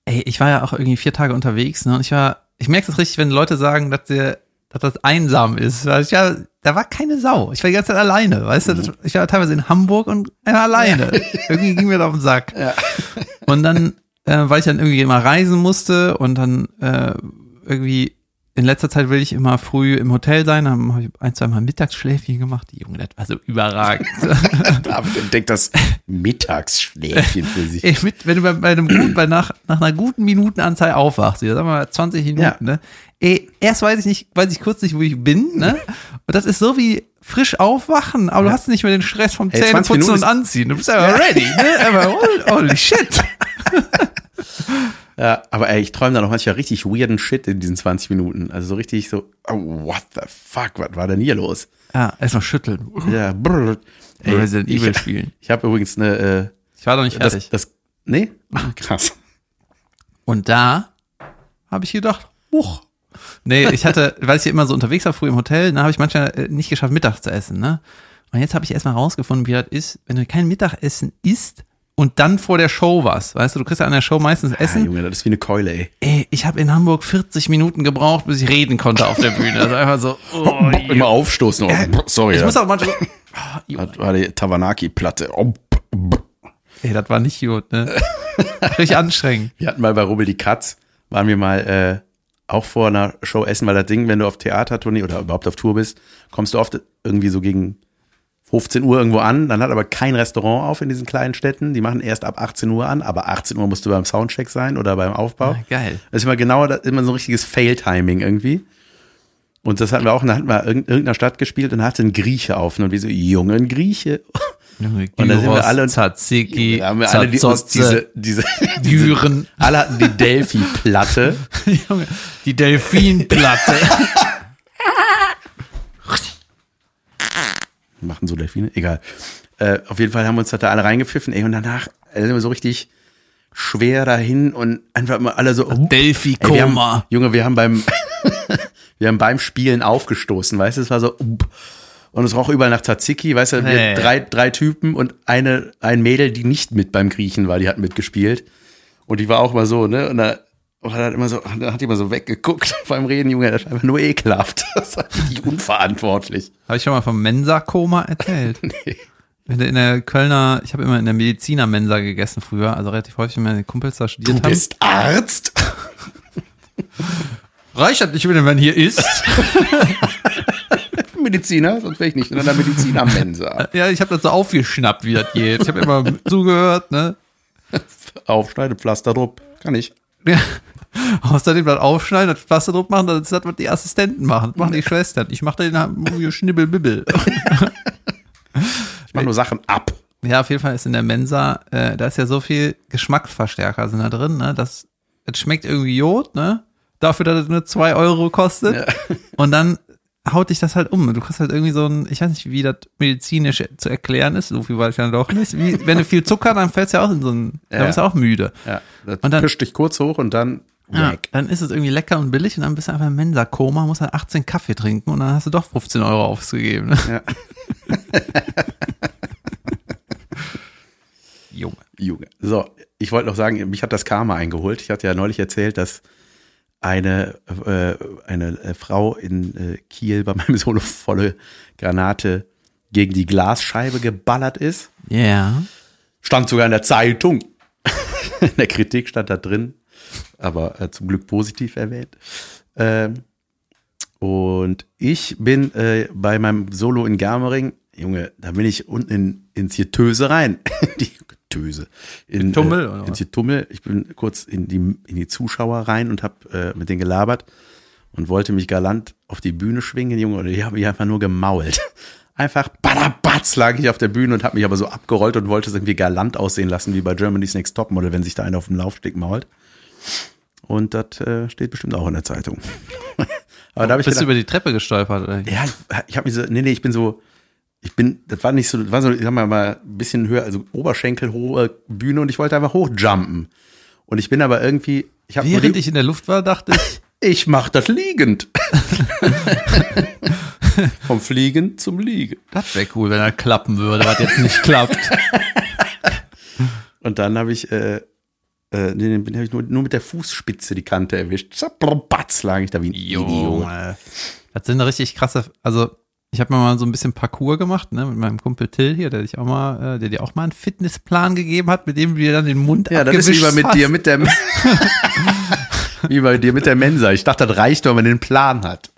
ey, ich war ja auch irgendwie vier Tage unterwegs, ne? Und ich war, ich merke das richtig, wenn Leute sagen, dass der, dass das einsam ist. Ja, da war keine Sau. Ich war die ganze Zeit alleine, weißt du? Das, ich war teilweise in Hamburg und war alleine. *laughs* irgendwie ging mir da auf den Sack. Und dann, äh, weil ich dann irgendwie immer reisen musste und dann äh, irgendwie in letzter Zeit will ich immer früh im Hotel sein, dann habe ich ein, zwei Mal Mittagsschläfchen gemacht. Die Junge, das war so überragend. *laughs* David entdeckt das Mittagsschläfchen für sich. Ey, mit, wenn du bei, bei einem guten, bei nach, nach einer guten Minutenanzahl aufwachst, ja, sagen wir mal 20 Minuten, Ja. ne? Ey, erst weiß ich nicht, weiß ich kurz nicht, wo ich bin, ne? *laughs* Und das ist so wie frisch aufwachen, aber du hast nicht mehr den Stress vom Ey, 20 Zähneputzen und Anziehen. Du bist einfach *laughs* ready, ne? Aber holy, holy shit. Ja, aber ey, ich träume da noch manchmal richtig weirden Shit in diesen 20 Minuten. Also so richtig so, oh, what the fuck, was war denn hier los? Ja, erstmal schütteln. Ja, brrr. Ey, Resident Evil ich, spielen. ich habe übrigens eine, äh, Ich war doch nicht fertig. das, das, nee? *laughs* Krass. Und da habe ich gedacht, huch. Nee, ich hatte, weil ich ja immer so unterwegs war, früh im Hotel, da habe ich manchmal äh, nicht geschafft, Mittag zu essen, ne? Und jetzt habe ich erstmal rausgefunden, wie das ist, wenn du kein Mittagessen isst und dann vor der Show was. Weißt du, du kriegst ja an der Show meistens Ja, Essen. Junge, das ist wie eine Keule, ey. Ey, ich habe in Hamburg 40 Minuten gebraucht, bis ich reden konnte auf der Bühne. Also einfach so, *laughs* oh, Immer aufstoßen. Oh, sorry, ich muss das auch manchmal oh, Junge. war die Tavanaki-Platte. Oh, Ey, das war nicht gut, ne? Richtig anstrengend. Wir hatten mal bei Rubbel die Katz, waren wir mal äh, auch vor einer Show essen, weil das Ding, wenn du auf Theatertournee oder überhaupt auf Tour bist, kommst du oft irgendwie so gegen 15 Uhr irgendwo an, dann hat aber kein Restaurant auf in diesen kleinen Städten. Die machen erst ab 18 Uhr an, aber 18 Uhr musst du beim Soundcheck sein oder beim Aufbau. Ah, geil. Das ist immer genau, das immer so ein richtiges Fail-Timing irgendwie. Und das hatten wir auch, da hatten wir in irgendeiner Stadt gespielt und da hatte ein Grieche auf. Und wir so, Junge, ein Grieche. Junge, Und da sind wir Gyros, alle- Tzatziki, Da haben wir alle die, diese, *laughs* diese, Düren. alle hatten die Delphi-Platte. *laughs* Die Delfinplatte. *laughs* Machen so Delfine? Egal. Äh, auf jeden Fall haben wir uns da alle reingepfiffen, ey, und danach sind wir so richtig schwer dahin und einfach immer alle so. oh, Delphi-Koma. Junge, wir haben beim, wir haben beim Spielen aufgestoßen, weißt du, es war so, up. Und es roch überall nach Tzatziki, weißt du, Hey. drei, drei Typen und eine, ein Mädel, die nicht mit beim Griechen war, die hat mitgespielt. Und die war auch mal so, ne, und da, und hat immer so, da hat die immer so weggeguckt *laughs* beim Reden, Junge, das war einfach nur ekelhaft. *laughs* Das war richtig unverantwortlich. Habe ich schon mal vom Mensa-Koma erzählt? *laughs* Wenn du in der Kölner, ich habe immer in der Mediziner-Mensa gegessen früher, also relativ häufig, wenn meine Kumpels da studiert Du haben. bist Arzt? Reicht das nicht, wenn man hier isst? Mediziner, sonst wäre ich nicht in einer Medizinermensa. *laughs* ja, ich habe das so aufgeschnappt, wie das geht. Ich habe immer *laughs* zugehört, ne? Aufschneide, Pflaster drauf. Kann ich. Ja. *laughs* Außerdem das Aufschneiden, das Pflaster drauf machen, das ist das, was die Assistenten machen. Das machen die Schwestern. Ich mache den Schnibbelbibbel. Ich mache nur Sachen ab. Ja, auf jeden Fall ist in der Mensa, äh, da ist ja so viel Geschmacksverstärker sind da drin, ne? Das, es schmeckt irgendwie Jod, ne? Dafür, dass es nur zwei Euro kostet. Und dann haut dich das halt um. Du kriegst halt irgendwie so ein, ich weiß nicht, wie das medizinisch zu erklären ist, so viel weiß ich dann doch nicht. Wie, wenn du viel Zucker, dann fällst du ja auch in so ein, Ja. dann bist du auch müde. Ja, das Und dann- pischt dich kurz hoch und dann Ja, weg. dann ist es irgendwie lecker und billig und dann bist du einfach im Mensa-Koma, musst halt 18 Kaffee trinken und dann hast du doch 15 Euro ausgegeben. Ne? Ja. *laughs* Junge. Junge. So, ich wollte noch sagen, mich hat das Karma eingeholt. Ich hatte ja neulich erzählt, dass eine, äh, eine äh, Frau in äh, Kiel bei meinem Solo volle Granate gegen die Glasscheibe geballert ist. Ja. Yeah. Stand sogar in der Zeitung. *laughs* in der Kritik stand da drin, aber äh, zum Glück positiv erwähnt. Ähm, und ich bin äh, bei meinem Solo in Germering, Junge, da bin ich unten in, ins Getöse rein. *laughs* die Töse. In, Tummel, äh, ins Getummel. Ich bin kurz in die, in die Zuschauer rein und habe äh, mit denen gelabert und wollte mich galant auf die Bühne schwingen, Junge, und die haben mich einfach nur gemault. *laughs* Einfach badabatz lag ich auf der Bühne und habe mich aber so abgerollt und wollte es irgendwie galant aussehen lassen, wie bei Germany's Next Topmodel, wenn sich da einer auf dem Laufsteg mault. Und das äh, steht bestimmt auch in der Zeitung. *laughs* aber da habe ich Bist du gedacht, über die Treppe gestolpert? Oder? ja, ich, ich habe mich so, nee, nee, ich bin so ich bin, das war nicht so, das war so, ich sag mal, mal ein bisschen höher, also Oberschenkel, hohe Bühne und ich wollte einfach hochjumpen. Und ich bin aber irgendwie, ich habe Während ich in der Luft war, dachte ich, *laughs* ich mach das liegend. *laughs* Vom Fliegen zum Liegen. das wäre cool, wenn er klappen würde, was jetzt nicht klappt. *laughs* Und dann habe ich, äh, äh, nee, den hab ich nur, nur mit der Fußspitze die Kante erwischt. Batz lag ich da wie ein Idiot. Junge. Das sind richtig krasse, also ich habe mir mal so ein bisschen Parcours gemacht, ne, mit meinem Kumpel Till hier, der dich auch mal, äh, der dir auch mal einen Fitnessplan gegeben hat, mit dem du dir dann den Mund Ja, das ist wie bei abgewischt mit dir hast. mit der *laughs* wie bei dir mit der Mensa. Ich dachte, das reicht, wenn man den Plan hat.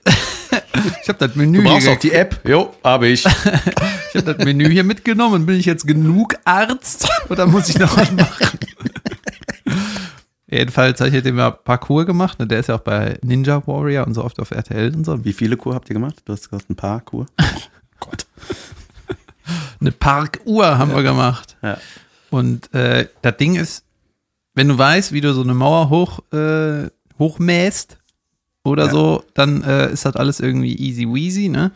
Ich habe das Menü Du brauchst auch die App. Jo, habe ich. Ich habe das Menü hier mitgenommen. Bin ich jetzt genug Arzt oder muss ich noch was machen? *laughs* Jedenfalls habe ich dem ja Parcours gemacht. Ne? Der ist ja auch bei Ninja Warrior und so oft auf RTL und so. Wie viele Kur habt ihr gemacht? Du hast gesagt, ein paar Kur. *laughs* Gott. Eine Parkuhr haben wir gemacht. Ja. Und äh, das Ding ist, wenn du weißt, wie du so eine Mauer hoch, äh, hochmähst oder Ja. so, dann äh, ist das alles irgendwie easy weasy, ne?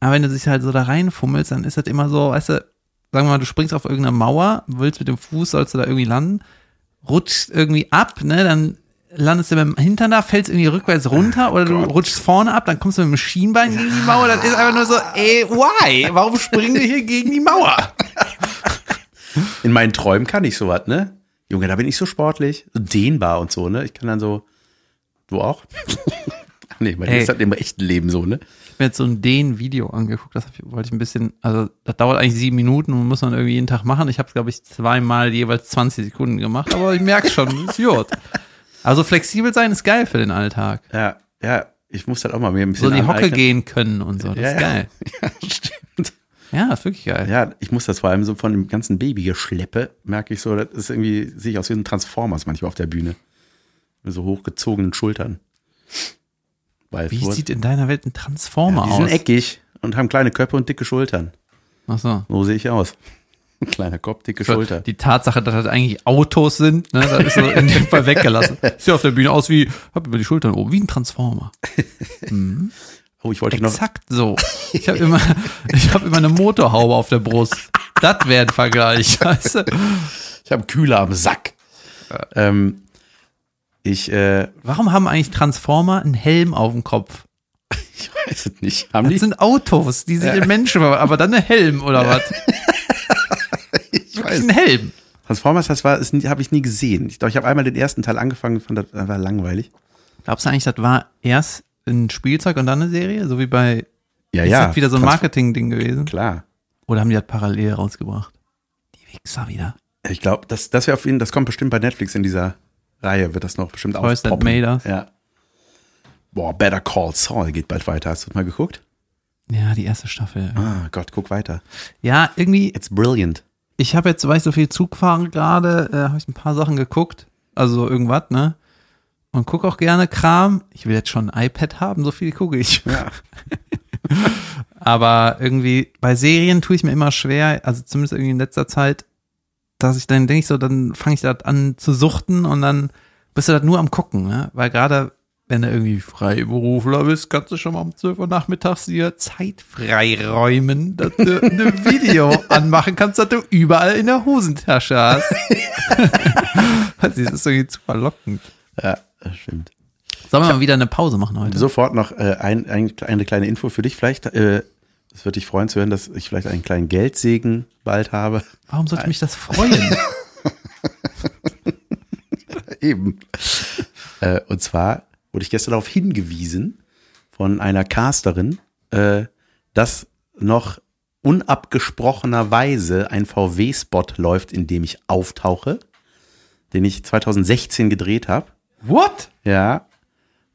Aber wenn du dich halt so da reinfummelst, dann ist das immer so, weißt du, sagen wir mal, du springst auf irgendeine Mauer, willst mit dem Fuß, sollst du da irgendwie landen, rutschst irgendwie ab, ne? Dann landest du mit dem Hintern da, fällst irgendwie rückwärts runter oder du rutschst vorne ab, dann kommst du mit dem Schienbein gegen die Mauer, das ist einfach nur so, ey, why? Warum springen wir hier gegen die Mauer? In meinen Träumen kann ich sowas, ne? Junge, da bin ich so sportlich. So dehnbar und so, ne? Ich kann dann so. Du auch? *laughs* nee, bei dir ist das im echten Leben so, ne? Habe mir jetzt so ein Den-Video angeguckt, das wollte ich ein bisschen, also das dauert eigentlich sieben Minuten und muss man irgendwie jeden Tag machen. Ich habe es, glaube ich, zweimal jeweils 20 Sekunden gemacht, aber ich merke schon, *laughs* ist gut. Also flexibel sein ist geil für den Alltag. Ja, ja, ich muss das auch mal mir ein bisschen So die Hocke gehen können und so, das Ja, ist ja. geil. *laughs* Ja, stimmt. Ja, ist wirklich geil. Ja, ich muss das vor allem so von dem ganzen Babygeschleppe, merke ich so, das ist irgendwie, sehe ich aus wie ein Transformers manchmal auf der Bühne. Mit so hochgezogenen Schultern. Weil Wie sieht in deiner Welt ein Transformer die sind aus? eckig und haben kleine Köpfe und dicke Schultern. Ach so. So sehe ich aus. Ein *laughs* kleiner Kopf, dicke Schulter. Die Tatsache, dass das eigentlich Autos sind, ne, das ist so *laughs* in dem Fall weggelassen. Sieht auf der Bühne aus wie, hab über die Schultern oben, wie ein Transformer. *laughs* Oh, ich wollte noch, Exakt so. Ich habe immer, ich habe immer eine Motorhaube auf der Brust. Das wäre ein Vergleich, weißt du? ich habe Kühler am Sack. Ähm, ich, äh, Warum haben eigentlich Transformer einen Helm auf dem Kopf? *laughs* ich weiß es nicht. Haben Das die? sind Autos, die sich in Menschen verwandeln, aber dann eine Helm oder was? *laughs* Ich Wirklich ein Helm. Transformers, das war, habe ich nie gesehen. Ich glaube, ich habe einmal den ersten Teil angefangen, fand das war langweilig. Glaubst du eigentlich, das war erst ein Spielzeug und dann eine Serie? So wie bei, Ja, ist ja. das wieder so ein Marketing-Ding gewesen? Klar. Oder haben die das parallel rausgebracht? Die Wichser wieder. Ich glaube, das, das wäre auf jeden das kommt bestimmt bei Netflix in dieser Reihe, wird das noch bestimmt Toys that made us. Ja. Boah, Better Call Saul geht bald weiter. Hast du mal geguckt? Ja, die erste Staffel. Ah, Gott, guck weiter. Ja, irgendwie, It's brilliant. ich habe jetzt, weil ich so viel Zug fahre gerade, äh, habe ich ein paar Sachen geguckt. Also so irgendwas, ne? Und guck auch gerne Kram. Ich will jetzt schon ein iPad haben, so viel gucke ich. Ja. *laughs* Aber irgendwie bei Serien tue ich mir immer schwer, also zumindest irgendwie in letzter Zeit, dass ich dann denke ich so, dann fange ich das an zu suchten und dann bist du das nur am gucken, ne? Weil gerade wenn du irgendwie Freiberufler bist, kannst du schon mal um 12 Uhr nachmittags dir Zeit freiräumen, dass du *laughs* ein Video anmachen kannst, dass du überall in der Hosentasche hast. *laughs* das ist irgendwie zu verlockend. ja, das stimmt. Sollen wir mal wieder eine Pause machen heute? Sofort noch äh, ein, ein, eine kleine Info für dich vielleicht. Äh, es wird dich freuen zu hören, dass ich vielleicht einen kleinen Geldsegen bald habe. Warum sollte mich das freuen? *laughs* Eben. äh, und zwar wurde ich gestern darauf hingewiesen von einer Casterin, äh, dass noch unabgesprochenerweise ein VW-Spot läuft, in dem ich auftauche, den ich 2016 gedreht habe. What? Ja.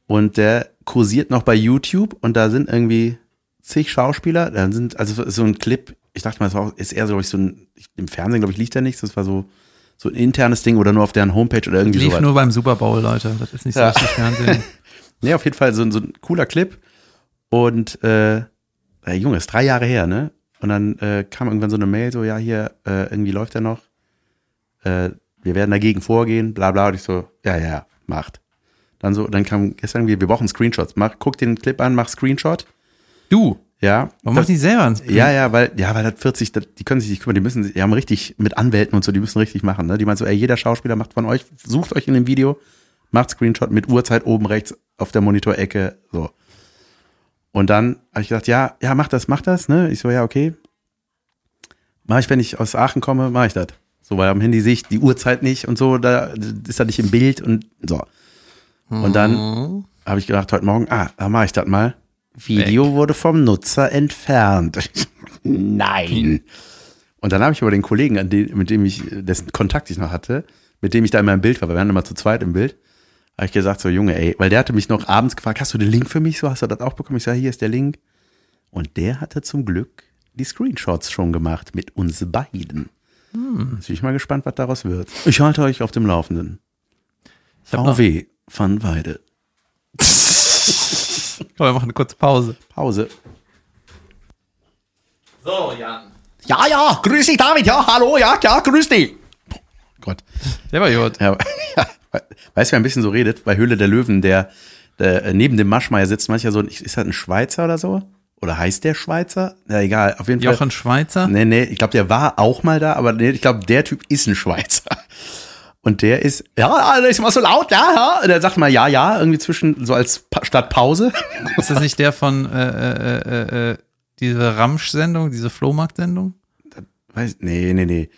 Und der kursiert noch bei YouTube und da sind irgendwie zig Schauspieler. Da sind, also so ein Clip, ich dachte mal, war- ist eher so, glaube ich, so ein, im Fernsehen, glaube ich, liegt da nichts. Das war so, so ein internes Ding oder nur auf deren Homepage oder irgendwie Lief sowas. nur beim Super Bowl, Leute. Das ist nicht so Ja. richtig Fernsehen. *laughs* Nee, auf jeden Fall so, ein- so ein cooler Clip. Und äh, äh, Junge, ist drei Jahre her, ne? Und dann äh, kam irgendwann so eine Mail, so, ja, hier, äh, irgendwie läuft er noch. Äh, wir werden dagegen vorgehen, bla bla. Und ich so, ja, ja, macht. Dann so, dann kam gestern irgendwie, wir brauchen Screenshots. Mach, guck den Clip an, mach Screenshot. Du, Ja. Warum das, macht die selber ja, ja, weil, ja, weil das 40, das, die können sich nicht kümmern, die müssen, die haben richtig mit Anwälten und so, die müssen richtig machen, ne? Die meinen so, ey, jeder Schauspieler macht von euch, sucht euch in dem Video, macht Screenshot mit Uhrzeit oben rechts auf der Monitorecke, so. Und dann habe ich gesagt, ja, ja, mach das, mach das, ne? Ich so, ja, okay. Mach ich, wenn ich aus Aachen komme, mache ich das. So, weil am Handy sehe ich die Uhrzeit nicht und so, da ist er nicht im Bild und so. Und dann Mhm. habe ich gedacht, heute Morgen, ah, da mache ich das mal. Video wurde vom Nutzer entfernt. *laughs* Nein. Und dann habe ich aber den Kollegen, an den, mit dem ich, dessen Kontakt ich noch hatte, mit dem ich da immer im Bild war, weil wir waren immer zu zweit im Bild, habe ich gesagt, so Junge, ey, weil der hatte mich noch abends gefragt, hast du den Link für mich? So, hast du das auch bekommen? Ich sage, hier ist der Link. Und der hatte zum Glück die Screenshots schon gemacht mit uns beiden. Jetzt bin ich mal gespannt, was daraus wird. Ich halte euch auf dem Laufenden. Ich VW van Weide. Komm, wir machen eine kurze Pause. Pause. So, Jan. Ja, ja, grüß dich, David. Ja, hallo, ja, ja, grüß dich. Gott. Der war gut. Ja, *laughs* ja, weißt du, wer ein bisschen so redet? Bei Höhle der Löwen, der, der äh, neben dem Maschmeier sitzt manchmal so, ein- ist das ein Schweizer oder so? Oder heißt der Schweizer? Ja, egal, auf jeden Fall. Jochen Schweizer. Nee, nee, ich glaube, der war auch mal da, aber nee, ich glaube, der Typ ist ein Schweizer. Und der ist, ja, der ist immer so laut, ja, ja. Und der sagt mal ja, ja, irgendwie zwischen, so als pa statt Pause. *laughs* Ist das nicht der von äh, äh, äh, äh, diese Ramsch-Sendung, diese Flohmarkt-Sendung? Weiß, nee, nee, nee.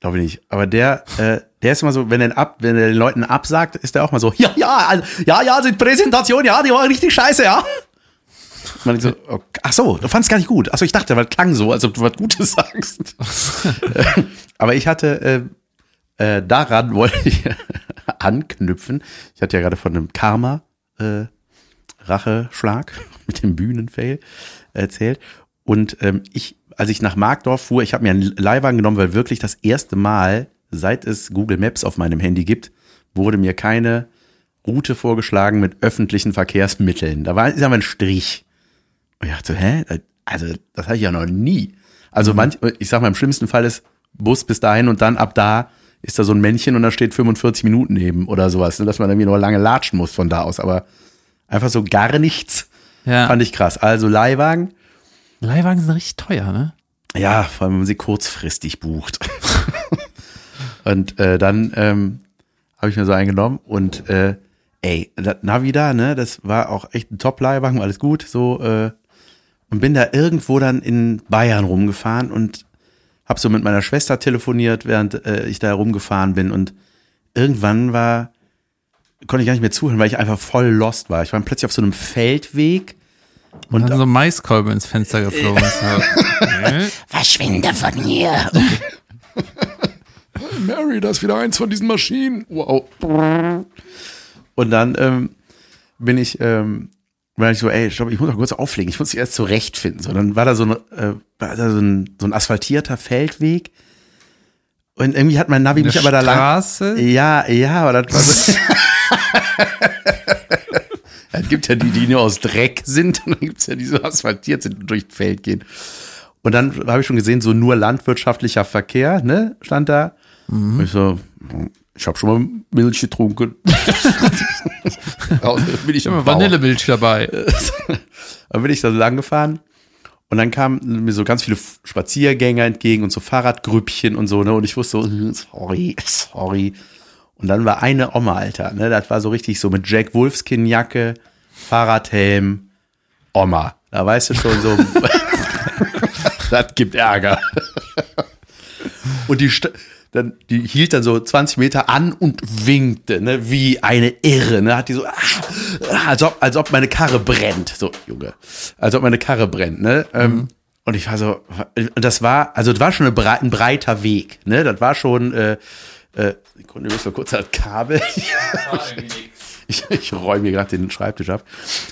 Glaube ich nicht. Aber der, äh, der ist immer so, wenn er ab, wenn er den Leuten absagt, ist der auch mal so, ja, ja, also, ja, ja, die Präsentation, ja, die war richtig scheiße, ja. Man so, okay, ach so, du fandst gar nicht gut. Ach so, ich dachte, weil klang so, als ob du was Gutes sagst. *laughs* Aber ich hatte, äh, äh, daran *laughs* wollte ich anknüpfen. Ich hatte ja gerade von einem Karma, äh, Racheschlag *laughs* mit dem Bühnenfail erzählt. Und ähm, ich, als ich nach Markdorf fuhr, ich habe mir einen Leihwagen genommen, weil wirklich das erste Mal, seit es Google Maps auf meinem Handy gibt, wurde mir keine Route vorgeschlagen mit öffentlichen Verkehrsmitteln. Da war ist aber ein Strich. Und ich dachte, hä? Also, das hatte ich ja noch nie. Also, manch, ich sag mal, im schlimmsten Fall ist Bus bis dahin und dann ab da ist da so ein Männchen und da steht 45 Minuten neben oder sowas, ne, dass man irgendwie noch lange latschen muss von da aus. Aber einfach so gar nichts Ja. fand ich krass. Also Leihwagen, Leihwagen sind richtig teuer, ne? ja, vor allem wenn man sie kurzfristig bucht. *laughs* und äh, dann ähm, habe ich mir so eingenommen und äh, ey, das Navi da, ne, das war auch echt ein Top-Leihwagen, alles gut, so äh, und bin da irgendwo dann in Bayern rumgefahren und habe so mit meiner Schwester telefoniert, während äh, ich da rumgefahren bin und irgendwann war konnte ich gar nicht mehr zuhören, weil ich einfach voll lost war. Ich war plötzlich auf so einem Feldweg Und dann so Maiskolben ins Fenster geflogen. ist. *laughs* So. Verschwinde von hier. *laughs* Mary, das ist wieder eins von diesen Maschinen. Wow. Und dann ähm, bin ich, ähm, war ich so, ey, stopp, ich muss noch kurz auflegen, ich muss mich erst zurechtfinden. So, dann war da so, ein, äh, war da so, ein, so ein asphaltierter Feldweg. Und irgendwie hat mein Navi mich aber da lang. Straße? Ja, ja, aber das war so. *laughs* Es gibt ja die, die nur aus Dreck sind *laughs* und dann gibt es ja die so asphaltiert sind und durchs Feld gehen. Und dann habe ich schon gesehen, so nur landwirtschaftlicher Verkehr, ne, stand da. Und ich so, ich habe schon mal Milch getrunken. *laughs* *laughs* Bin ich Ich habe im Bauch. Vanillemilch dabei. *laughs* Dann bin ich da so lang gefahren und dann kamen mir so ganz viele Spaziergänger entgegen und so Fahrradgrüppchen und so, ne? Und ich wusste so, hm, sorry, sorry. Und dann war eine Oma, Alter, ne? Das war so richtig so mit Jack Wolfskin-Jacke, Fahrradhelm, Oma. Da weißt du schon so, das gibt Ärger. Und die, st- dann, die hielt dann so 20 Meter an und winkte, ne, wie eine Irre, ne, hat die so, ah, ah, als ob, als ob meine Karre brennt, so, Junge, als ob meine Karre brennt, ne, ähm, und ich war so, und das war, also das war schon ein breiter Weg, ne, das war schon, äh, äh, Sekunde, ich muss mal kurz das Kabel, *laughs* ich, ich räume mir gerade den Schreibtisch ab,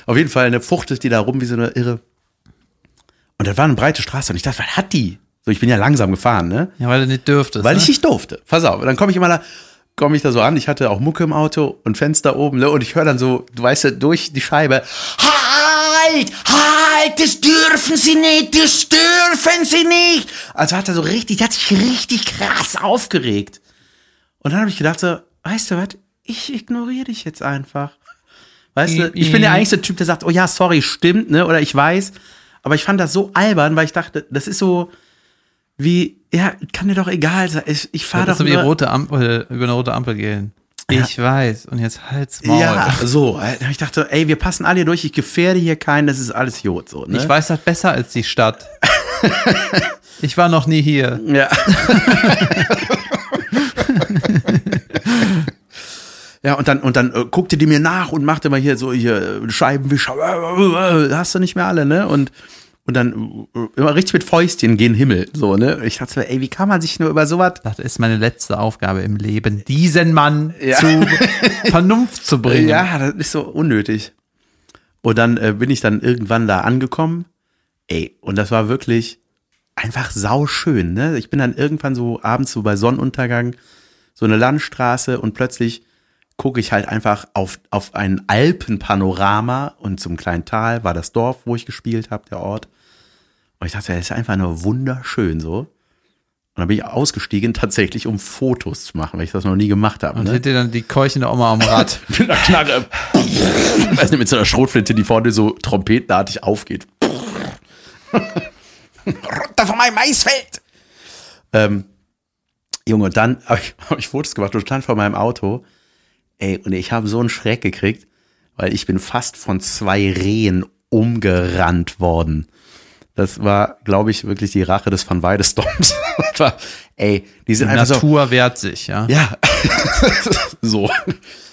auf jeden Fall, eine fuchtet die da rum wie so eine Irre, und das war eine breite Straße und ich dachte, was hat die? So, ich bin ja langsam gefahren, ne? Ja, weil du nicht dürftest. Weil ne? ich nicht durfte. Pass auf, dann komme ich immer da, komme ich da so an. Ich hatte auch Mucke im Auto und Fenster oben, ne? Und ich höre dann so, du weißt ja, durch die Scheibe, halt, halt, das dürfen sie nicht, das dürfen sie nicht. Also hat er so richtig, der hat sich richtig krass aufgeregt. Und dann habe ich gedacht so, weißt du was, ich ignoriere dich jetzt einfach. Weißt du, ich bin ja eigentlich so der Typ, der sagt, oh ja, sorry, stimmt, ne? Oder ich weiß. Aber ich fand das so albern, weil ich dachte, das ist so wie, ja, kann dir doch egal sein. Ich, ich fahre doch wie nur, rote Ampel, über eine rote Ampel gehen. Ich weiß. Und jetzt halt's Maul. Ja, so. Ich dachte, ey, wir passen alle hier durch, ich gefährde hier keinen, das ist alles Jod. So, ne? Ich weiß das besser als die Stadt. *laughs* ich war noch nie hier. Ja. *laughs* ja, und dann, und dann äh, guckte die mir nach und machte mal hier so hier Scheibenwischer. Hast du nicht mehr alle, ne? Und, und dann immer richtig mit Fäustchen gen Himmel. So, ne? Ich dachte, so, ey, wie kann man sich nur über sowas. Das ist meine letzte Aufgabe im Leben, diesen Mann Ja. zu Vernunft zu bringen. Ja, das ist so unnötig. Und dann äh, bin ich dann irgendwann da angekommen. Ey, und das war wirklich einfach sauschön, ne? Ich bin dann irgendwann so abends so bei Sonnenuntergang so eine Landstraße und plötzlich gucke ich halt einfach auf, auf ein Alpenpanorama und zum kleinen Tal war das Dorf, wo ich gespielt habe, der Ort. Und ich dachte, das ist einfach nur wunderschön so. Und dann bin ich ausgestiegen, *laughs* tatsächlich, um Fotos zu machen, weil ich das noch nie gemacht habe. Und Ne? hätte dann die Keuchende Oma am *laughs* Rad. mit einer Knarre. Weiß nicht, mit so einer Schrotflinte, die vorne so trompetenartig aufgeht. Runter von meinem Maisfeld! Ähm, Junge, und dann habe ich, hab ich Fotos gemacht und stand vor meinem Auto. Ey, und ich habe so einen Schreck gekriegt, weil ich bin fast von zwei Rehen umgerannt worden. Das war, glaube ich, wirklich die Rache des Van Weidestorms. *laughs* Ey, die sind einfach so, Natur wehrt sich, ja. ja. *laughs* so.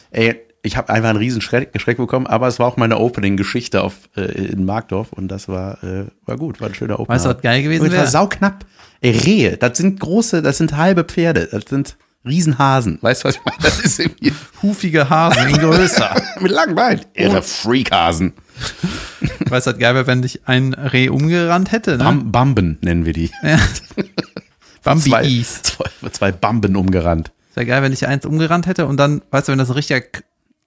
Ey, ich habe einfach einen riesen Schreck, Schreck bekommen, aber es war auch meine Opening-Geschichte auf äh, in Markdorf und das war, äh, war gut, war ein schöner Opener. Weißt du, was geil gewesen es war wäre? sauknapp. Ey, Rehe, das sind große, das sind halbe Pferde, das sind Riesenhasen. Weißt du, was ich meine? Das ist irgendwie *laughs* Hufige Hasen größer. *laughs* mit langen Beinen. Irre Freakhasen. weißt du, was geil wäre, wenn dich ein Reh umgerannt hätte, ne? Bam Bamben nennen wir die. *laughs* Bambi Zwei, Ease. zwei, zwei Bamben umgerannt. Wäre geil, wenn ich eins umgerannt hätte und dann, weißt du, wenn das ein richtiger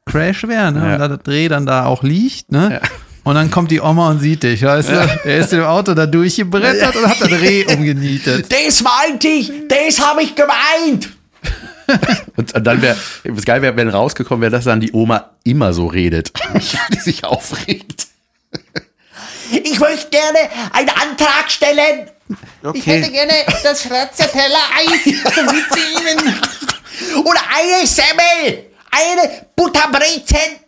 Crash wäre, ne? Ja. Und da das Reh dann da auch liegt, ne? Ja. Und dann kommt die Oma und sieht dich, weißt du? Er ist im Auto da durchgebrettert und hat das Reh umgenietet. Das meinte ich, das habe ich gemeint. *laughs* Und dann wäre, was geil wäre, wenn rausgekommen wäre, dass dann die Oma immer so redet, *laughs* die sich aufregt. Ich möchte gerne einen Antrag stellen. Ich hätte gerne das Stracciatella-Eis *laughs* zum Mitnehmen. Und eine Semmel. Eine Butterbrezen.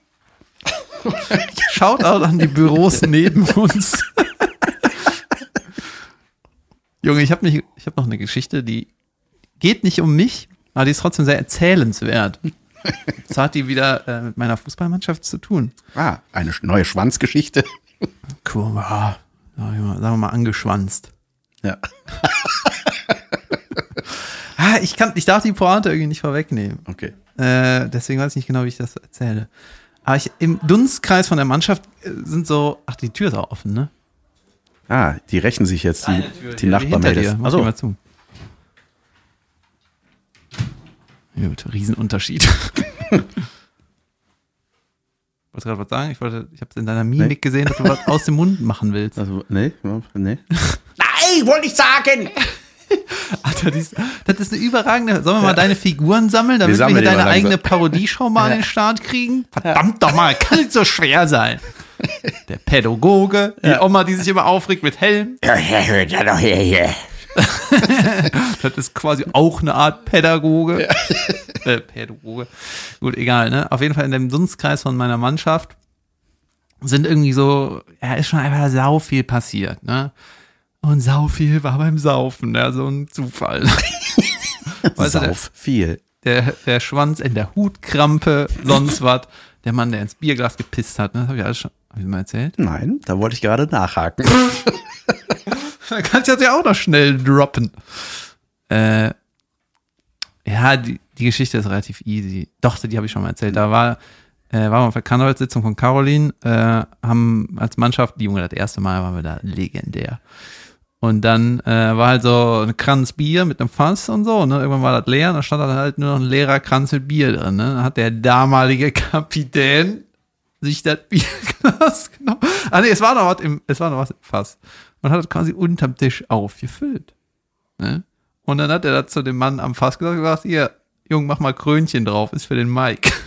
Schaut auch an die Büros neben uns. Junge, ich habe ich hab noch eine Geschichte, die geht nicht um mich, aber die ist trotzdem sehr erzählenswert. Das hat die wieder äh, mit meiner Fußballmannschaft zu tun. Ah, eine neue Schwanzgeschichte. Cool, ja, sagen wir mal, sagen wir mal angeschwanzt. Ja. *laughs* Ah, ich, kann, ich darf die Pointe irgendwie nicht vorwegnehmen. Okay. Äh, deswegen weiß ich nicht genau, wie ich das erzähle. Aber ich, im Dunstkreis von der Mannschaft äh, sind so, ach, die Tür ist auch offen, ne? Ah, die rächen sich jetzt, die, die Hier Nachbarn Also, die mal zu. Gut, Riesenunterschied. *laughs* Wolltest du gerade was sagen? Ich wollte, ich habe in deiner Mimik Nee. gesehen, dass du was aus dem Mund machen willst. also nee, nee. *laughs* Nein, wollte ich sagen. *laughs* Alter, dies, das ist eine überragende. Sollen wir mal deine Figuren sammeln, damit wir, sammeln hier deine eigene Parodieshow mal an den Start kriegen? Verdammt doch mal, kann nicht so schwer sein. Der Pädagoge, die Oma, die sich immer aufregt mit Helm. Ja, ja, ja her, hier. *laughs* Das ist quasi auch eine Art Pädagoge. *laughs* äh, Pädagoge. Gut, egal, ne? Auf jeden Fall in dem Dunstkreis von meiner Mannschaft sind irgendwie so, ja, ist schon einfach sau viel passiert, ne? Und sau viel war beim Saufen, ja, so ein Zufall. *laughs* Weißt du, der, Sauf viel. der, der Schwanz in der Hutkrampe, sonst was. Der Mann, der ins Bierglas gepisst hat, ne? Das hab ich alles schon, hab ich mal erzählt? Nein, da wollte ich gerade nachhaken. Da kannst du jetzt ja auch noch schnell droppen. Äh, ja, die, die Geschichte ist relativ easy. Doch, die habe ich schon mal erzählt. Da war, äh, waren wir auf der Karnevalssitzung von Caroline, äh, haben als Mannschaft, die Junge, das erste Mal waren wir da legendär. Und dann äh, war halt so ein Kranz Bier mit einem Fass und so, ne? Irgendwann war das leer und da stand dann halt nur noch ein leerer Kranz mit Bier drin, ne? Dann hat der damalige *laughs* Kapitän sich das Bierglas *laughs* genommen. Ah nee, es war noch was im, es war noch was im Fass. Und hat es quasi unterm Tisch aufgefüllt. Ne? Und dann hat er da zu dem Mann am Fass gesagt, gesagt, hier, Junge, mach mal Krönchen drauf, ist für den Mike. *laughs*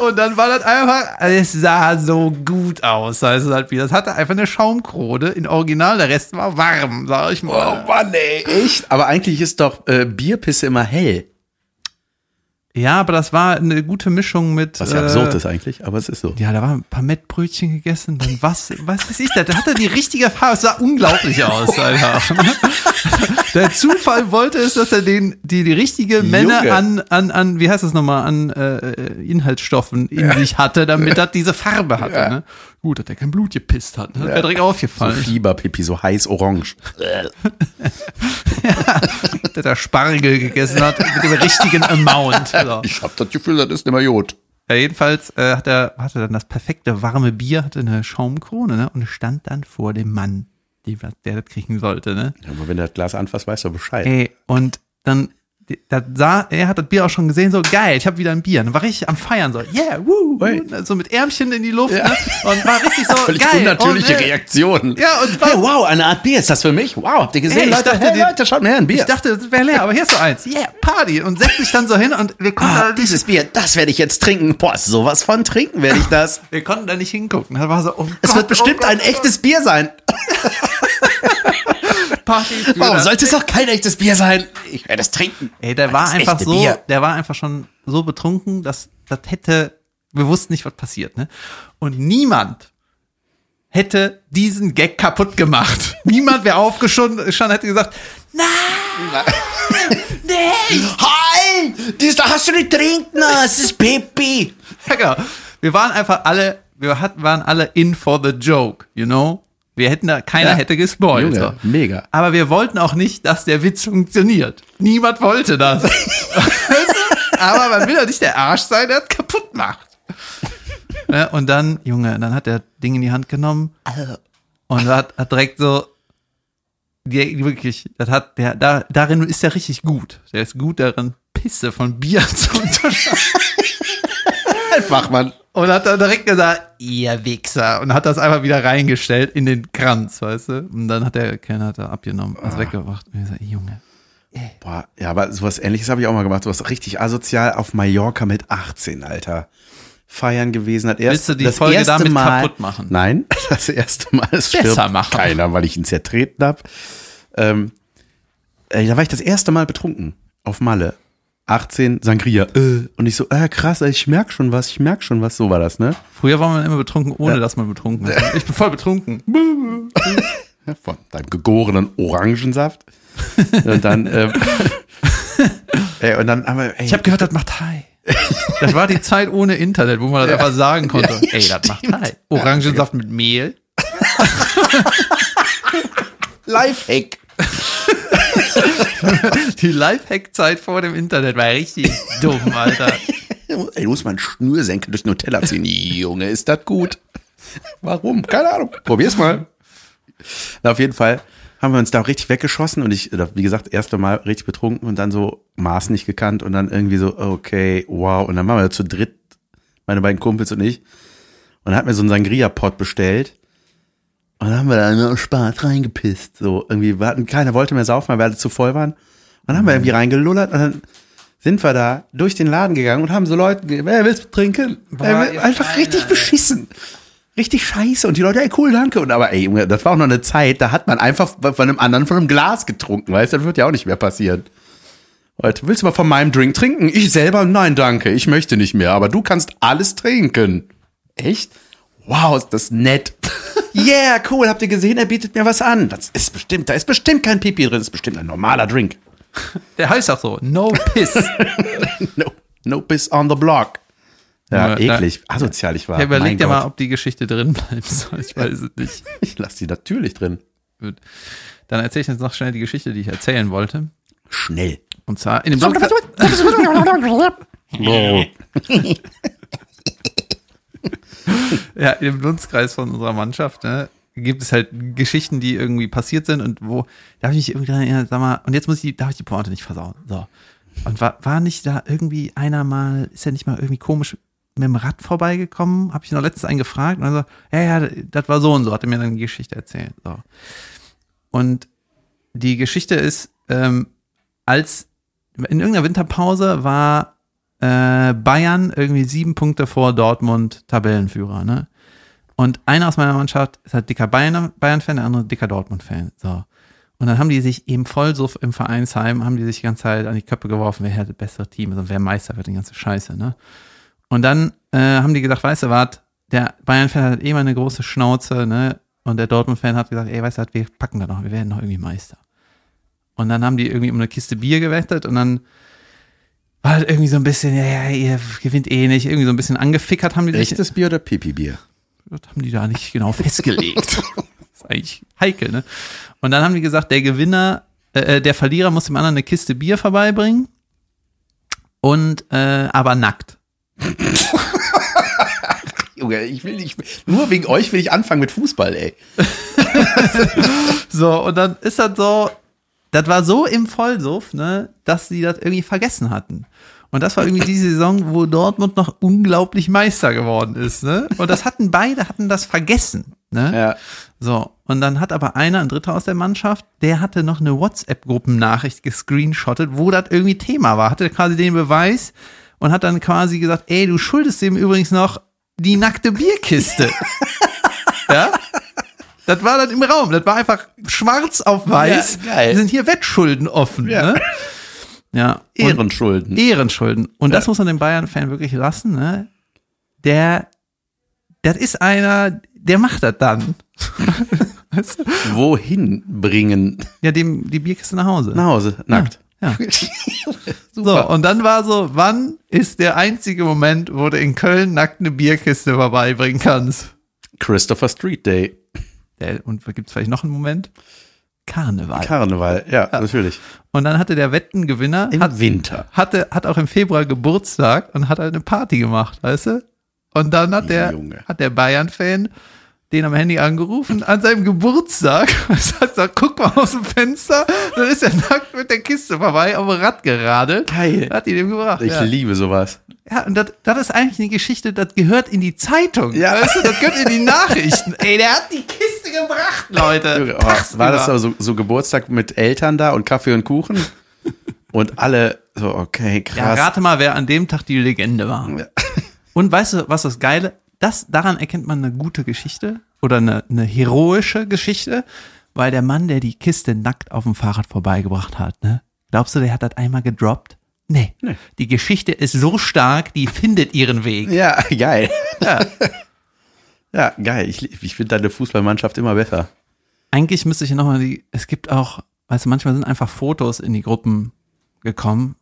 Und dann war das einfach, es sah so gut aus. Also halt wie, das hatte einfach eine Schaumkrone in Original, der Rest war warm, sag ich mal. Oh Mann, ey, echt? Aber eigentlich ist doch äh, Bierpisse immer hell. Ja, aber das war eine gute Mischung mit. Was ja absurd ist eigentlich, aber es ist so. Ja, da waren ein paar Mettbrötchen gegessen, dann was, was weiß ich, da, da hatte die richtige Farbe, es sah unglaublich aus, *laughs* Alter. Der Zufall wollte es, dass er den, die, die richtige Menge an, an, an, wie heißt das nochmal, an äh, äh, Inhaltsstoffen in sich hatte, damit er diese Farbe hatte. Ja. Ne? Gut, dass er kein Blut gepisst hat. Ne? Wäre direkt aufgefallen. So Fieberpipi, so heiß orange. *laughs* dass er Spargel gegessen hat mit dem richtigen Amount. So. Ich hab das Gefühl, das ist nicht mehr Jod. Ja, jedenfalls äh, hat er hatte dann das perfekte warme Bier, hatte eine Schaumkrone ne, und stand dann vor dem Mann, die, der das kriegen sollte. Ne? Ja, aber wenn du das Glas anfasst, weißt du Bescheid. Ey, und dann da sah, er hat das Bier auch schon gesehen, so geil, ich habe wieder ein Bier. Dann war richtig am Feiern, so, yeah, woo, woo, so mit Ärmchen in die Luft, ne? Und war richtig so Völlig geil. unnatürliche und, äh, Reaktion. Ja, und war, Hey, wow, eine Art Bier ist das für mich? Wow, habt ihr gesehen, Hey, ich Leute? dachte, hey, Leute, schaut mal her, ein Bier. ich dachte, das wäre leer, aber hier ist so eins. Yeah, Party. Und setzt sich dann so hin und wir konnten, ah, dieses Bier, das werde ich jetzt trinken. Boah, sowas von trinken werde ich das. *laughs* wir konnten da nicht hingucken. Da war so, oh Es Gott, wird bestimmt oh Gott, ein echtes Bier sein. *laughs* *laughs* Party. für Warum sollte es auch kein echtes Bier sein? Ich werde es trinken. Ey, der war Das einfach so, Bier. der war einfach schon so betrunken, dass das hätte, wir wussten nicht, was passiert, ne? Und niemand hätte diesen Gag kaputt gemacht. *laughs* niemand wäre aufgestanden, schon hätte gesagt, nein, *laughs* nee. Halt! Das da hast du nicht trinken, es ist Pipi. Ja, genau. Wir waren einfach alle, wir hatten, waren alle in for the joke, you know? Wir hätten da, keiner Ja. hätte gespoilt. Junge, so. mega. Aber wir wollten auch nicht, dass der Witz funktioniert. Niemand wollte das. *laughs* Aber man will doch nicht der Arsch sein, der es kaputt macht. Ja, und dann, Junge, dann hat er Ding in die Hand genommen und hat, hat direkt so, die, wirklich, das hat, der, da, darin ist er richtig gut. Der ist gut darin, Pisse von Bier *laughs* zu unterscheiden. Einfach, Mann. Und hat dann direkt gesagt, ihr Wichser. Und hat das einfach wieder reingestellt in den Kranz, weißt du? Und dann hat der Kellner hat er abgenommen, also weggebracht. Und ich gesagt, Junge. Boah, ja, aber sowas ähnliches habe ich auch mal gemacht. Sowas richtig asozial auf Mallorca mit 18, Alter. Feiern gewesen hat erst Willst du die das Folge erste damit Mal, kaputt machen? Nein, *laughs* das erste Mal Besser stirbt machen. keiner, weil ich ihn zertreten habe. Ähm, äh, da war ich das erste Mal betrunken auf Malle. 18 Sangria. Äh. Und ich so, äh, krass, ich merk schon was, ich merk schon was. So war das, ne? Früher war man immer betrunken, ohne dass man betrunken ist. Ich bin voll betrunken. *laughs* Ja, von deinem gegorenen Orangensaft. und dann, ähm, *laughs* ey, und dann haben wir, ey, Ich habe gehört, das macht High. Das war die Zeit ohne Internet, wo man das einfach sagen konnte. Ey, das macht High. Orangensaft mit Mehl. Lifehack. *laughs* Die Lifehack-Zeit vor dem Internet war richtig dumm, Alter. *laughs* Ey, mal einen Schnürsenkel durch Nutella ziehen. Junge, ist das gut? Warum? Keine Ahnung. Probier's mal. Na, auf jeden Fall haben wir uns da richtig weggeschossen und ich, wie gesagt, erste Mal richtig betrunken und dann so Maß nicht gekannt und dann irgendwie so, okay, wow. Und dann waren wir zu dritt, meine beiden Kumpels und ich. Und dann hat mir so einen Sangria-Pot bestellt. Und dann haben wir da nur Spaß reingepisst. So, irgendwie, wir hatten, keiner wollte mehr saufen, weil wir alle zu voll waren. Und dann haben wir irgendwie reingelullert und dann sind wir da durch den Laden gegangen und haben so Leute, wer willst du trinken? Boah, ihr einfach Schweine, richtig beschissen. Richtig scheiße. Und die Leute, ey, cool, danke. Und aber, ey, Junge, das war auch noch eine Zeit, da hat man einfach von einem anderen von einem Glas getrunken, weißt du? Das wird ja auch nicht mehr passieren. Leute, willst du mal von meinem Drink trinken? Ich selber, nein, danke, ich möchte nicht mehr, aber du kannst alles trinken. Echt? Wow, ist das nett. Yeah, cool, habt ihr gesehen, er bietet mir was an. Das ist bestimmt, da ist bestimmt kein Pipi drin, das ist bestimmt ein normaler Drink. Der heißt auch so, no piss. No, no piss on the block. Ja, Ja, eklig, asozial ich war. Ja, überleg Mein dir mal, Gott. ob die Geschichte drin bleiben soll. Ich weiß es nicht. Ich lasse die natürlich drin. Dann erzähle ich jetzt noch schnell die Geschichte, die ich erzählen wollte. Schnell. Und zwar in dem Dunstkreis, *laughs* ja, dem Dunstkreis von unserer Mannschaft, ne, gibt es halt Geschichten, die irgendwie passiert sind und wo, da habe ich mich irgendwie erinnert, sag mal, und jetzt muss ich, darf ich die Pointe nicht versauen. So. Und war, war nicht da irgendwie einer mal, ist er nicht mal irgendwie komisch mit dem Rad vorbeigekommen? Habe ich noch letztens einen gefragt und dann so, ja, ja, das war so und so, hat er mir dann die Geschichte erzählt. So. Und die Geschichte ist, ähm, als in irgendeiner Winterpause war äh, Bayern irgendwie sieben Punkte vor Dortmund Tabellenführer, ne? Und einer aus meiner Mannschaft ist halt dicker Bayern- Bayern-Fan, der andere dicker Dortmund-Fan. So. Und dann haben die sich eben voll so im Vereinsheim, haben die sich die ganze Zeit an die Köpfe geworfen, wer hat das bessere Team, also wer Meister wird, die ganze Scheiße, ne? Und dann äh, haben die gesagt, weißt du was, der Bayern-Fan hat eh mal eine große Schnauze, ne? Und der Dortmund-Fan hat gesagt, ey, weißt du was, wir packen da noch, wir werden noch irgendwie Meister. Und dann haben die irgendwie um eine Kiste Bier gewettet und dann war halt irgendwie so ein bisschen, ja, ja, ihr gewinnt eh nicht, irgendwie so ein bisschen angefickert haben die sich. Echtes Bier oder Pipi-Bier? Das haben die da nicht genau *laughs* festgelegt. das ist eigentlich heikel, ne? Und dann haben die gesagt, der Gewinner, äh, der Verlierer muss dem anderen eine Kiste Bier vorbeibringen und äh, aber nackt. *laughs* Junge, ich will nicht, nur wegen euch will ich anfangen mit Fußball, ey. *laughs* So, und dann ist das so, das war so im Vollsuff, ne, dass sie das irgendwie vergessen hatten. Und das war irgendwie die Saison, wo Dortmund noch unglaublich Meister geworden ist, ne? Und das hatten beide, hatten das vergessen, ne? Ja. So, und dann hat aber einer, ein Dritter aus der Mannschaft, der hatte noch eine WhatsApp-Gruppennachricht gescreenshottet, wo das irgendwie Thema war, hatte quasi den Beweis und hat dann quasi gesagt, ey, du schuldest dem übrigens noch die nackte Bierkiste. *laughs* ja? Das war dann im Raum, das war einfach schwarz auf weiß. Ja, geil. Wir sind hier Wettschulden offen, Ja. ne? Ja. Ehrenschulden. Ehrenschulden. Und das Ja. muss man dem Bayern-Fan wirklich lassen, ne? Der, das ist einer, der macht das dann. *laughs* weißt du? Wohin bringen? Ja, dem die Bierkiste nach Hause. Nach Hause, nackt. Ja. *laughs* So, und dann war so, wann ist der einzige Moment, wo du in Köln nackt eine Bierkiste vorbeibringen kannst? Christopher Street Day. Ja, und gibt es vielleicht noch einen Moment? Karneval. Karneval, ja, natürlich. und dann hatte der Wettengewinner, Im hat, Winter. hatte, hat auch im Februar Geburtstag und hat halt eine Party gemacht, weißt du? Und dann hat der, Junge. hat der Bayern-Fan den am Handy angerufen an seinem Geburtstag *laughs* und hat gesagt, guck mal aus dem Fenster, dann ist er nackt mit der Kiste vorbei auf dem Rad geradelt. Geil. Hat die dem gebracht. Ich ja. liebe sowas. ja, und das, das ist eigentlich eine Geschichte, das gehört in die Zeitung. Ja. Weißt du, das gehört in die *laughs* Nachrichten. Ey, der hat die Kiste gebracht, Leute. Oh, war das aber so, so Geburtstag mit Eltern da und Kaffee und Kuchen? *laughs* Und alle so, okay, Ja, krass. rate mal, wer an dem Tag die Legende war. Ja. Und weißt du, was das Geile? Das, daran erkennt man eine gute Geschichte oder eine, eine heroische Geschichte, weil der Mann, der die Kiste nackt auf dem Fahrrad vorbeigebracht hat, ne? Glaubst du, der hat das einmal gedroppt? Nee. Nee. Die Geschichte ist so stark, die findet ihren Weg. ja, geil. Ja. *laughs* Ja, geil. Ich, ich finde deine Fußballmannschaft immer besser. Eigentlich müsste ich nochmal die, es gibt auch, weißt du, manchmal sind einfach Fotos in die Gruppen gekommen,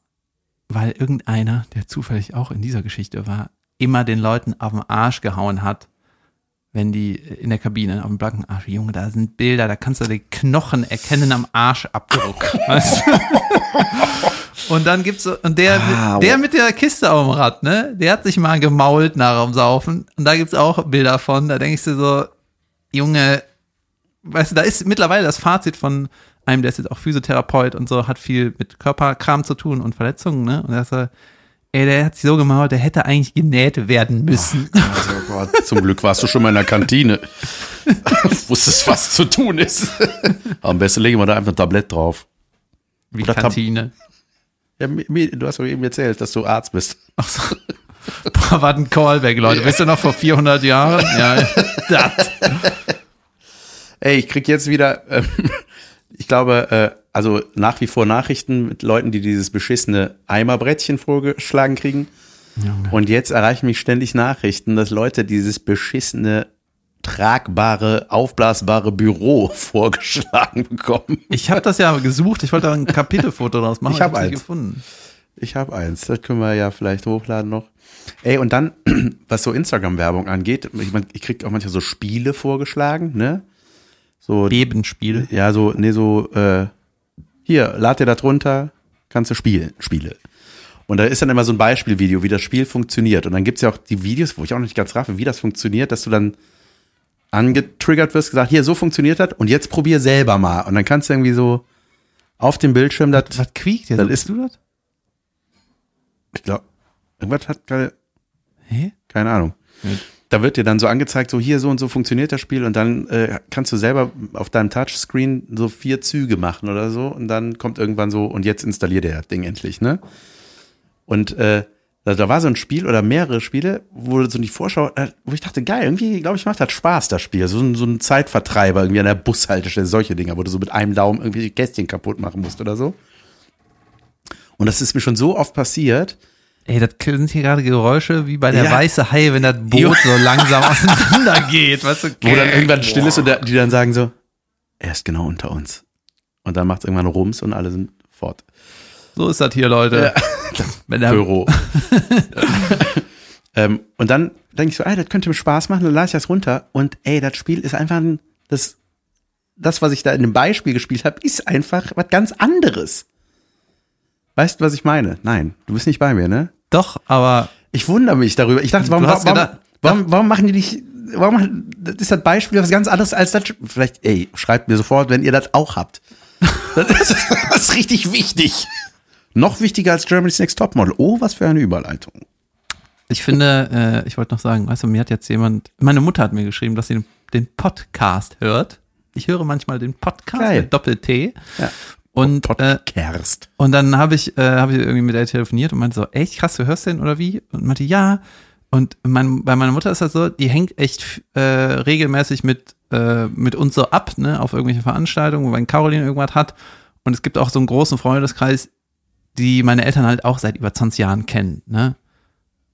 weil irgendeiner, der zufällig auch in dieser Geschichte war, immer den Leuten auf den Arsch gehauen hat, wenn die in der Kabine auf dem blanken Arsch, Junge, da sind Bilder, da kannst du die Knochen erkennen am Arschabdruck. *laughs* weißt du? Und dann gibt's so, und der, Ah, der mit der Kiste auf dem Rad, ne, der hat sich mal gemault nach dem Saufen. Und da gibt's auch Bilder von, da denkst du so, Junge, weißt du, da ist mittlerweile das Fazit von einem, der ist jetzt auch Physiotherapeut und so, hat viel mit Körperkram zu tun und Verletzungen, ne? Und er sagt, ey, der hat sich so gemault, der hätte eigentlich genäht werden müssen. Also, Gott, zum Glück warst du schon mal in der Kantine. *laughs* Wusstest, was zu tun ist. Am besten legen wir da einfach ein Tablett drauf. Wie Oder Kantine. Ja, du hast doch eben erzählt, dass du Arzt bist. Ach so. Boah, was ein Callback, Leute. Wisst ihr noch vor 400 Jahren? Ja, *laughs* das. Ey, ich krieg jetzt wieder, ähm, ich glaube, äh, also nach wie vor Nachrichten mit Leuten, die dieses beschissene Eimerbrettchen vorgeschlagen kriegen. Und jetzt erreichen mich ständig Nachrichten, dass Leute dieses beschissene, tragbare, aufblasbare Büro *laughs* vorgeschlagen bekommen. Ich habe das ja gesucht, ich wollte da ein Kapitelfoto draus machen. Ich hab hab's nicht eins. gefunden. Ich habe eins, das können wir ja vielleicht hochladen noch. Ey, und dann, *clears throat* was so Instagram-Werbung angeht, ich, mein, ich krieg auch manchmal so Spiele vorgeschlagen, ne? So, Bebenspiel. ja, so, nee, so, äh, hier, lad dir das runter, kannst du spielen, Spiele. Und da ist dann immer so ein Beispielvideo, wie das Spiel funktioniert. Und dann gibt's ja auch die Videos, wo ich auch noch nicht ganz raffe, wie das funktioniert, dass du dann angetriggert wirst, gesagt, hier, so funktioniert das und jetzt probier selber mal. Und dann kannst du irgendwie so auf dem Bildschirm das, Was quiekt jetzt? Das ist- du das? ich glaube, irgendwas hat gerade, Hä? keine Ahnung. Da wird dir dann so angezeigt, so hier so und so funktioniert das Spiel und dann äh, kannst du selber auf deinem Touchscreen so vier Züge machen oder so und dann kommt irgendwann so und jetzt installiert der das Ding endlich, ne? Und äh, Da, da war so ein Spiel oder mehrere Spiele, wo so die Vorschau, äh, wo ich dachte, geil, irgendwie, glaube ich, macht das Spaß, das Spiel. So ein, so ein Zeitvertreiber irgendwie an der Bushaltestelle, solche Dinger, wo du so mit einem Daumen irgendwie die Kästchen kaputt machen musst oder so. Und das ist mir schon so oft passiert. Ey, das sind hier gerade Geräusche wie bei der Ja. weiße Hai, wenn das Boot so langsam *laughs* auseinander geht. Weißt du, Wo dann irgendwann still ist und der, die dann sagen so, er ist genau unter uns. Und dann macht es irgendwann Rums und alle sind fort. so ist das hier, Leute. *laughs* Wenn der, Büro. *laughs* ähm, und dann denke ich so, ey, das könnte mir Spaß machen, dann lade ich das runter. Und ey, das Spiel ist einfach ein, das, das, was ich da in dem Beispiel gespielt habe, ist einfach was ganz anderes. Weißt du, was ich meine? Nein, du bist nicht bei mir, ne? Doch, aber Ich wundere mich darüber. Ich dachte, warum, warum, gedacht- warum, warum machen die nicht, warum das ist das Beispiel was ganz anderes als das. Vielleicht, ey, schreibt mir sofort, wenn ihr das auch habt. *laughs* Das ist, das ist richtig wichtig. Noch wichtiger als Germany's Next Topmodel. Oh, was für eine Überleitung. ich finde, äh, ich wollte noch sagen, weißt du, mir hat jetzt jemand, meine Mutter hat mir geschrieben, dass sie den, den Podcast hört. Ich höre manchmal den Podcast Geil. mit Doppel-T. Ja. Und, äh, Podcast. und dann habe ich, äh, hab ich irgendwie mit der telefoniert und meinte so, echt krass, du hörst den oder wie? Und meinte, ja. Und mein, bei meiner Mutter ist das so, die hängt echt äh, regelmäßig mit, äh, mit uns so ab, ne, auf irgendwelche Veranstaltungen, wenn Caroline irgendwas hat. Und es gibt auch so einen großen Freundeskreis, die meine Eltern halt auch seit über 20 Jahren kennen, ne?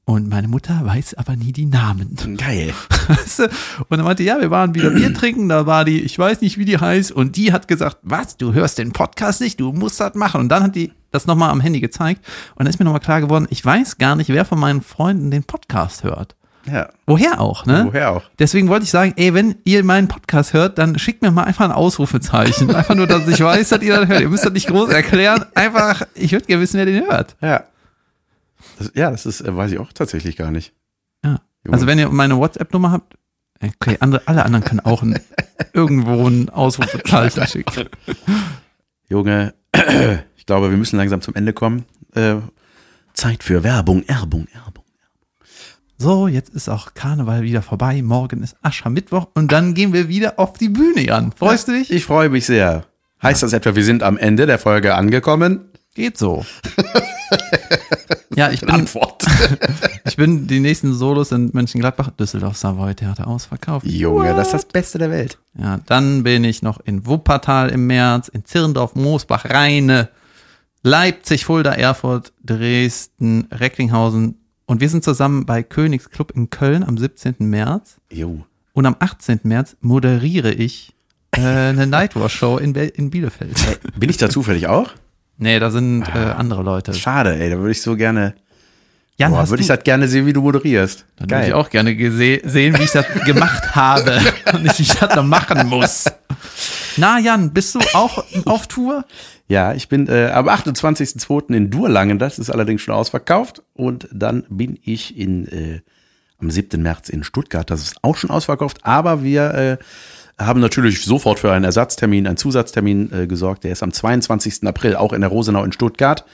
Und meine Mutter weiß aber nie die Namen. Geil. *laughs* Weißt du? Und dann meinte, ja, wir waren wieder Bier trinken, da war die, ich weiß nicht, wie die heißt, und die hat gesagt, was, du hörst den Podcast nicht, du musst das machen. Und dann hat die das nochmal am Handy gezeigt. Und dann ist mir nochmal klar geworden, ich weiß gar nicht, wer von meinen Freunden den Podcast hört. Ja. Woher auch, ne? Woher auch? Deswegen wollte ich sagen, ey, wenn ihr meinen Podcast hört, dann schickt mir mal einfach ein Ausrufezeichen. *laughs* Einfach nur, dass ich weiß, dass ihr das hört. Ihr müsst das nicht groß erklären. Einfach, ich würde gerne wissen, wer den hört. Ja. Das, ja, das ist, äh, weiß ich auch tatsächlich gar nicht. Ja. Junge. Also wenn ihr meine WhatsApp-Nummer habt, okay, andere, alle anderen können auch ein, *laughs* irgendwo ein Ausrufezeichen *laughs* schicken. Junge, *clears throat* ich glaube, wir müssen langsam zum Ende kommen. Äh, Zeit für Werbung, Erbung, Erbung. So, jetzt ist auch Karneval wieder vorbei. Morgen ist Aschermittwoch und dann gehen wir wieder auf die Bühne, Jan. Freust du dich? Ich freue mich sehr. Heißt das etwa, wir sind am Ende der Folge angekommen? Geht so. *laughs* ja, ich bin, Antwort. *laughs* ich bin die nächsten Solos in Mönchengladbach, Düsseldorf Savoy Theater ausverkauft. Junge, das ist das Beste der Welt. Ja, dann bin ich noch in Wuppertal im März, in Zirndorf, Moosbach, Rheine, Leipzig, Fulda, Erfurt, Dresden, Recklinghausen. Und wir sind zusammen bei Königsclub in Köln am 17. März. Jo. Und am 18. März moderiere ich äh, eine Nightwatch-Show in, in Bielefeld. Bin ich da zufällig auch? Nee, da sind äh, andere Leute. Schade, ey, da würde ich so gerne, Jan, boah, würde ich das gerne sehen, wie du moderierst. dann würde ich auch gerne sehen, wie ich das *laughs* gemacht habe *laughs* und nicht, wie ich das noch machen muss. Na, Jan, bist du auch auf Tour? Ja, ich bin äh, am 28.02. in Durlangen, das ist allerdings schon ausverkauft. Und dann bin ich in, äh, am 7. März in Stuttgart, das ist auch schon ausverkauft. Aber wir äh, haben natürlich sofort für einen Ersatztermin, einen Zusatztermin äh, gesorgt. Der ist am 22. April auch in der Rosenau in Stuttgart.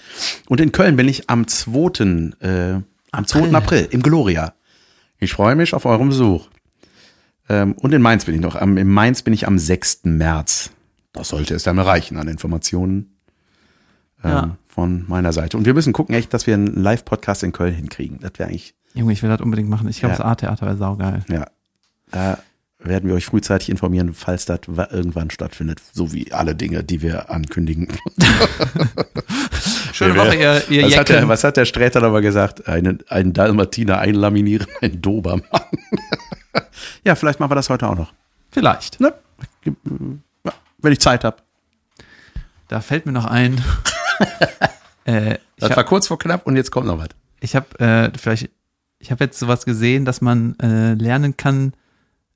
Und in Köln bin ich am 2. Äh, am 2. April im Gloria. Ich freue mich auf euren Besuch. Ähm, und in Mainz bin ich noch. Am, in Mainz bin ich am 6. März. Das sollte es dann reichen an Informationen ähm, Ja. von meiner Seite. Und wir müssen gucken, echt, dass wir einen Live-Podcast in Köln hinkriegen. Das wäre eigentlich, Junge, ich will das unbedingt machen. Ich glaube, Ja. das A-Theater wäre saugeil. ja. Da werden wir euch frühzeitig informieren, falls das wa- irgendwann stattfindet. So wie alle Dinge, die wir ankündigen. Schöne Woche, ihr, ihr was, hat der, was hat der Sträter nochmal gesagt? Einen, einen Dalmatiner einlaminieren, *laughs* ein Dobermann. ja, vielleicht machen wir das heute auch noch. Vielleicht. Ne? Wenn ich Zeit habe. Da fällt mir noch ein. *laughs* äh, ich Das habe war kurz vor knapp und jetzt kommt noch was. ich hab, äh, vielleicht, ich habe jetzt sowas gesehen, dass man äh, lernen kann,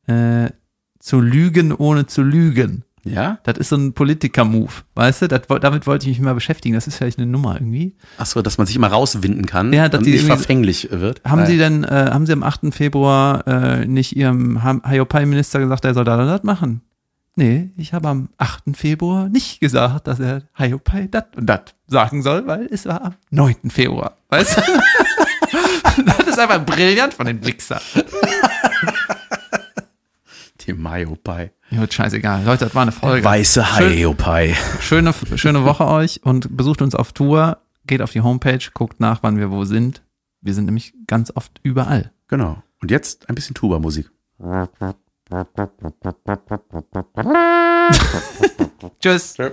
äh, zu lügen, ohne zu lügen. Ja? Das ist so ein Politiker-Move, weißt du? Das, damit wollte ich mich mal beschäftigen. Das ist vielleicht eine Nummer irgendwie. Ach so, dass man sich immer rauswinden kann Ja, dass und nicht verfänglich wird. Haben Nein. Sie denn, äh, haben Sie am 8. Februar äh, nicht Ihrem Hayopai-Minister gesagt, er soll das und das machen? Nee, ich habe am 8. Februar nicht gesagt, dass er Hayopai das und das sagen soll, weil es war am 9. Februar. Weißt du? *laughs* das ist einfach brillant von den Die Mayo-Pie. Ja, scheißegal. Leute, das war eine Folge. Weiße Schön- Hayo-Pie. Schöne, schöne Woche euch und besucht uns auf Tour. Geht auf die Homepage, guckt nach, wann wir wo sind. Wir sind nämlich ganz oft überall. Genau. Und jetzt ein bisschen Tuba-Musik. *laughs* Tschüss. Tschö.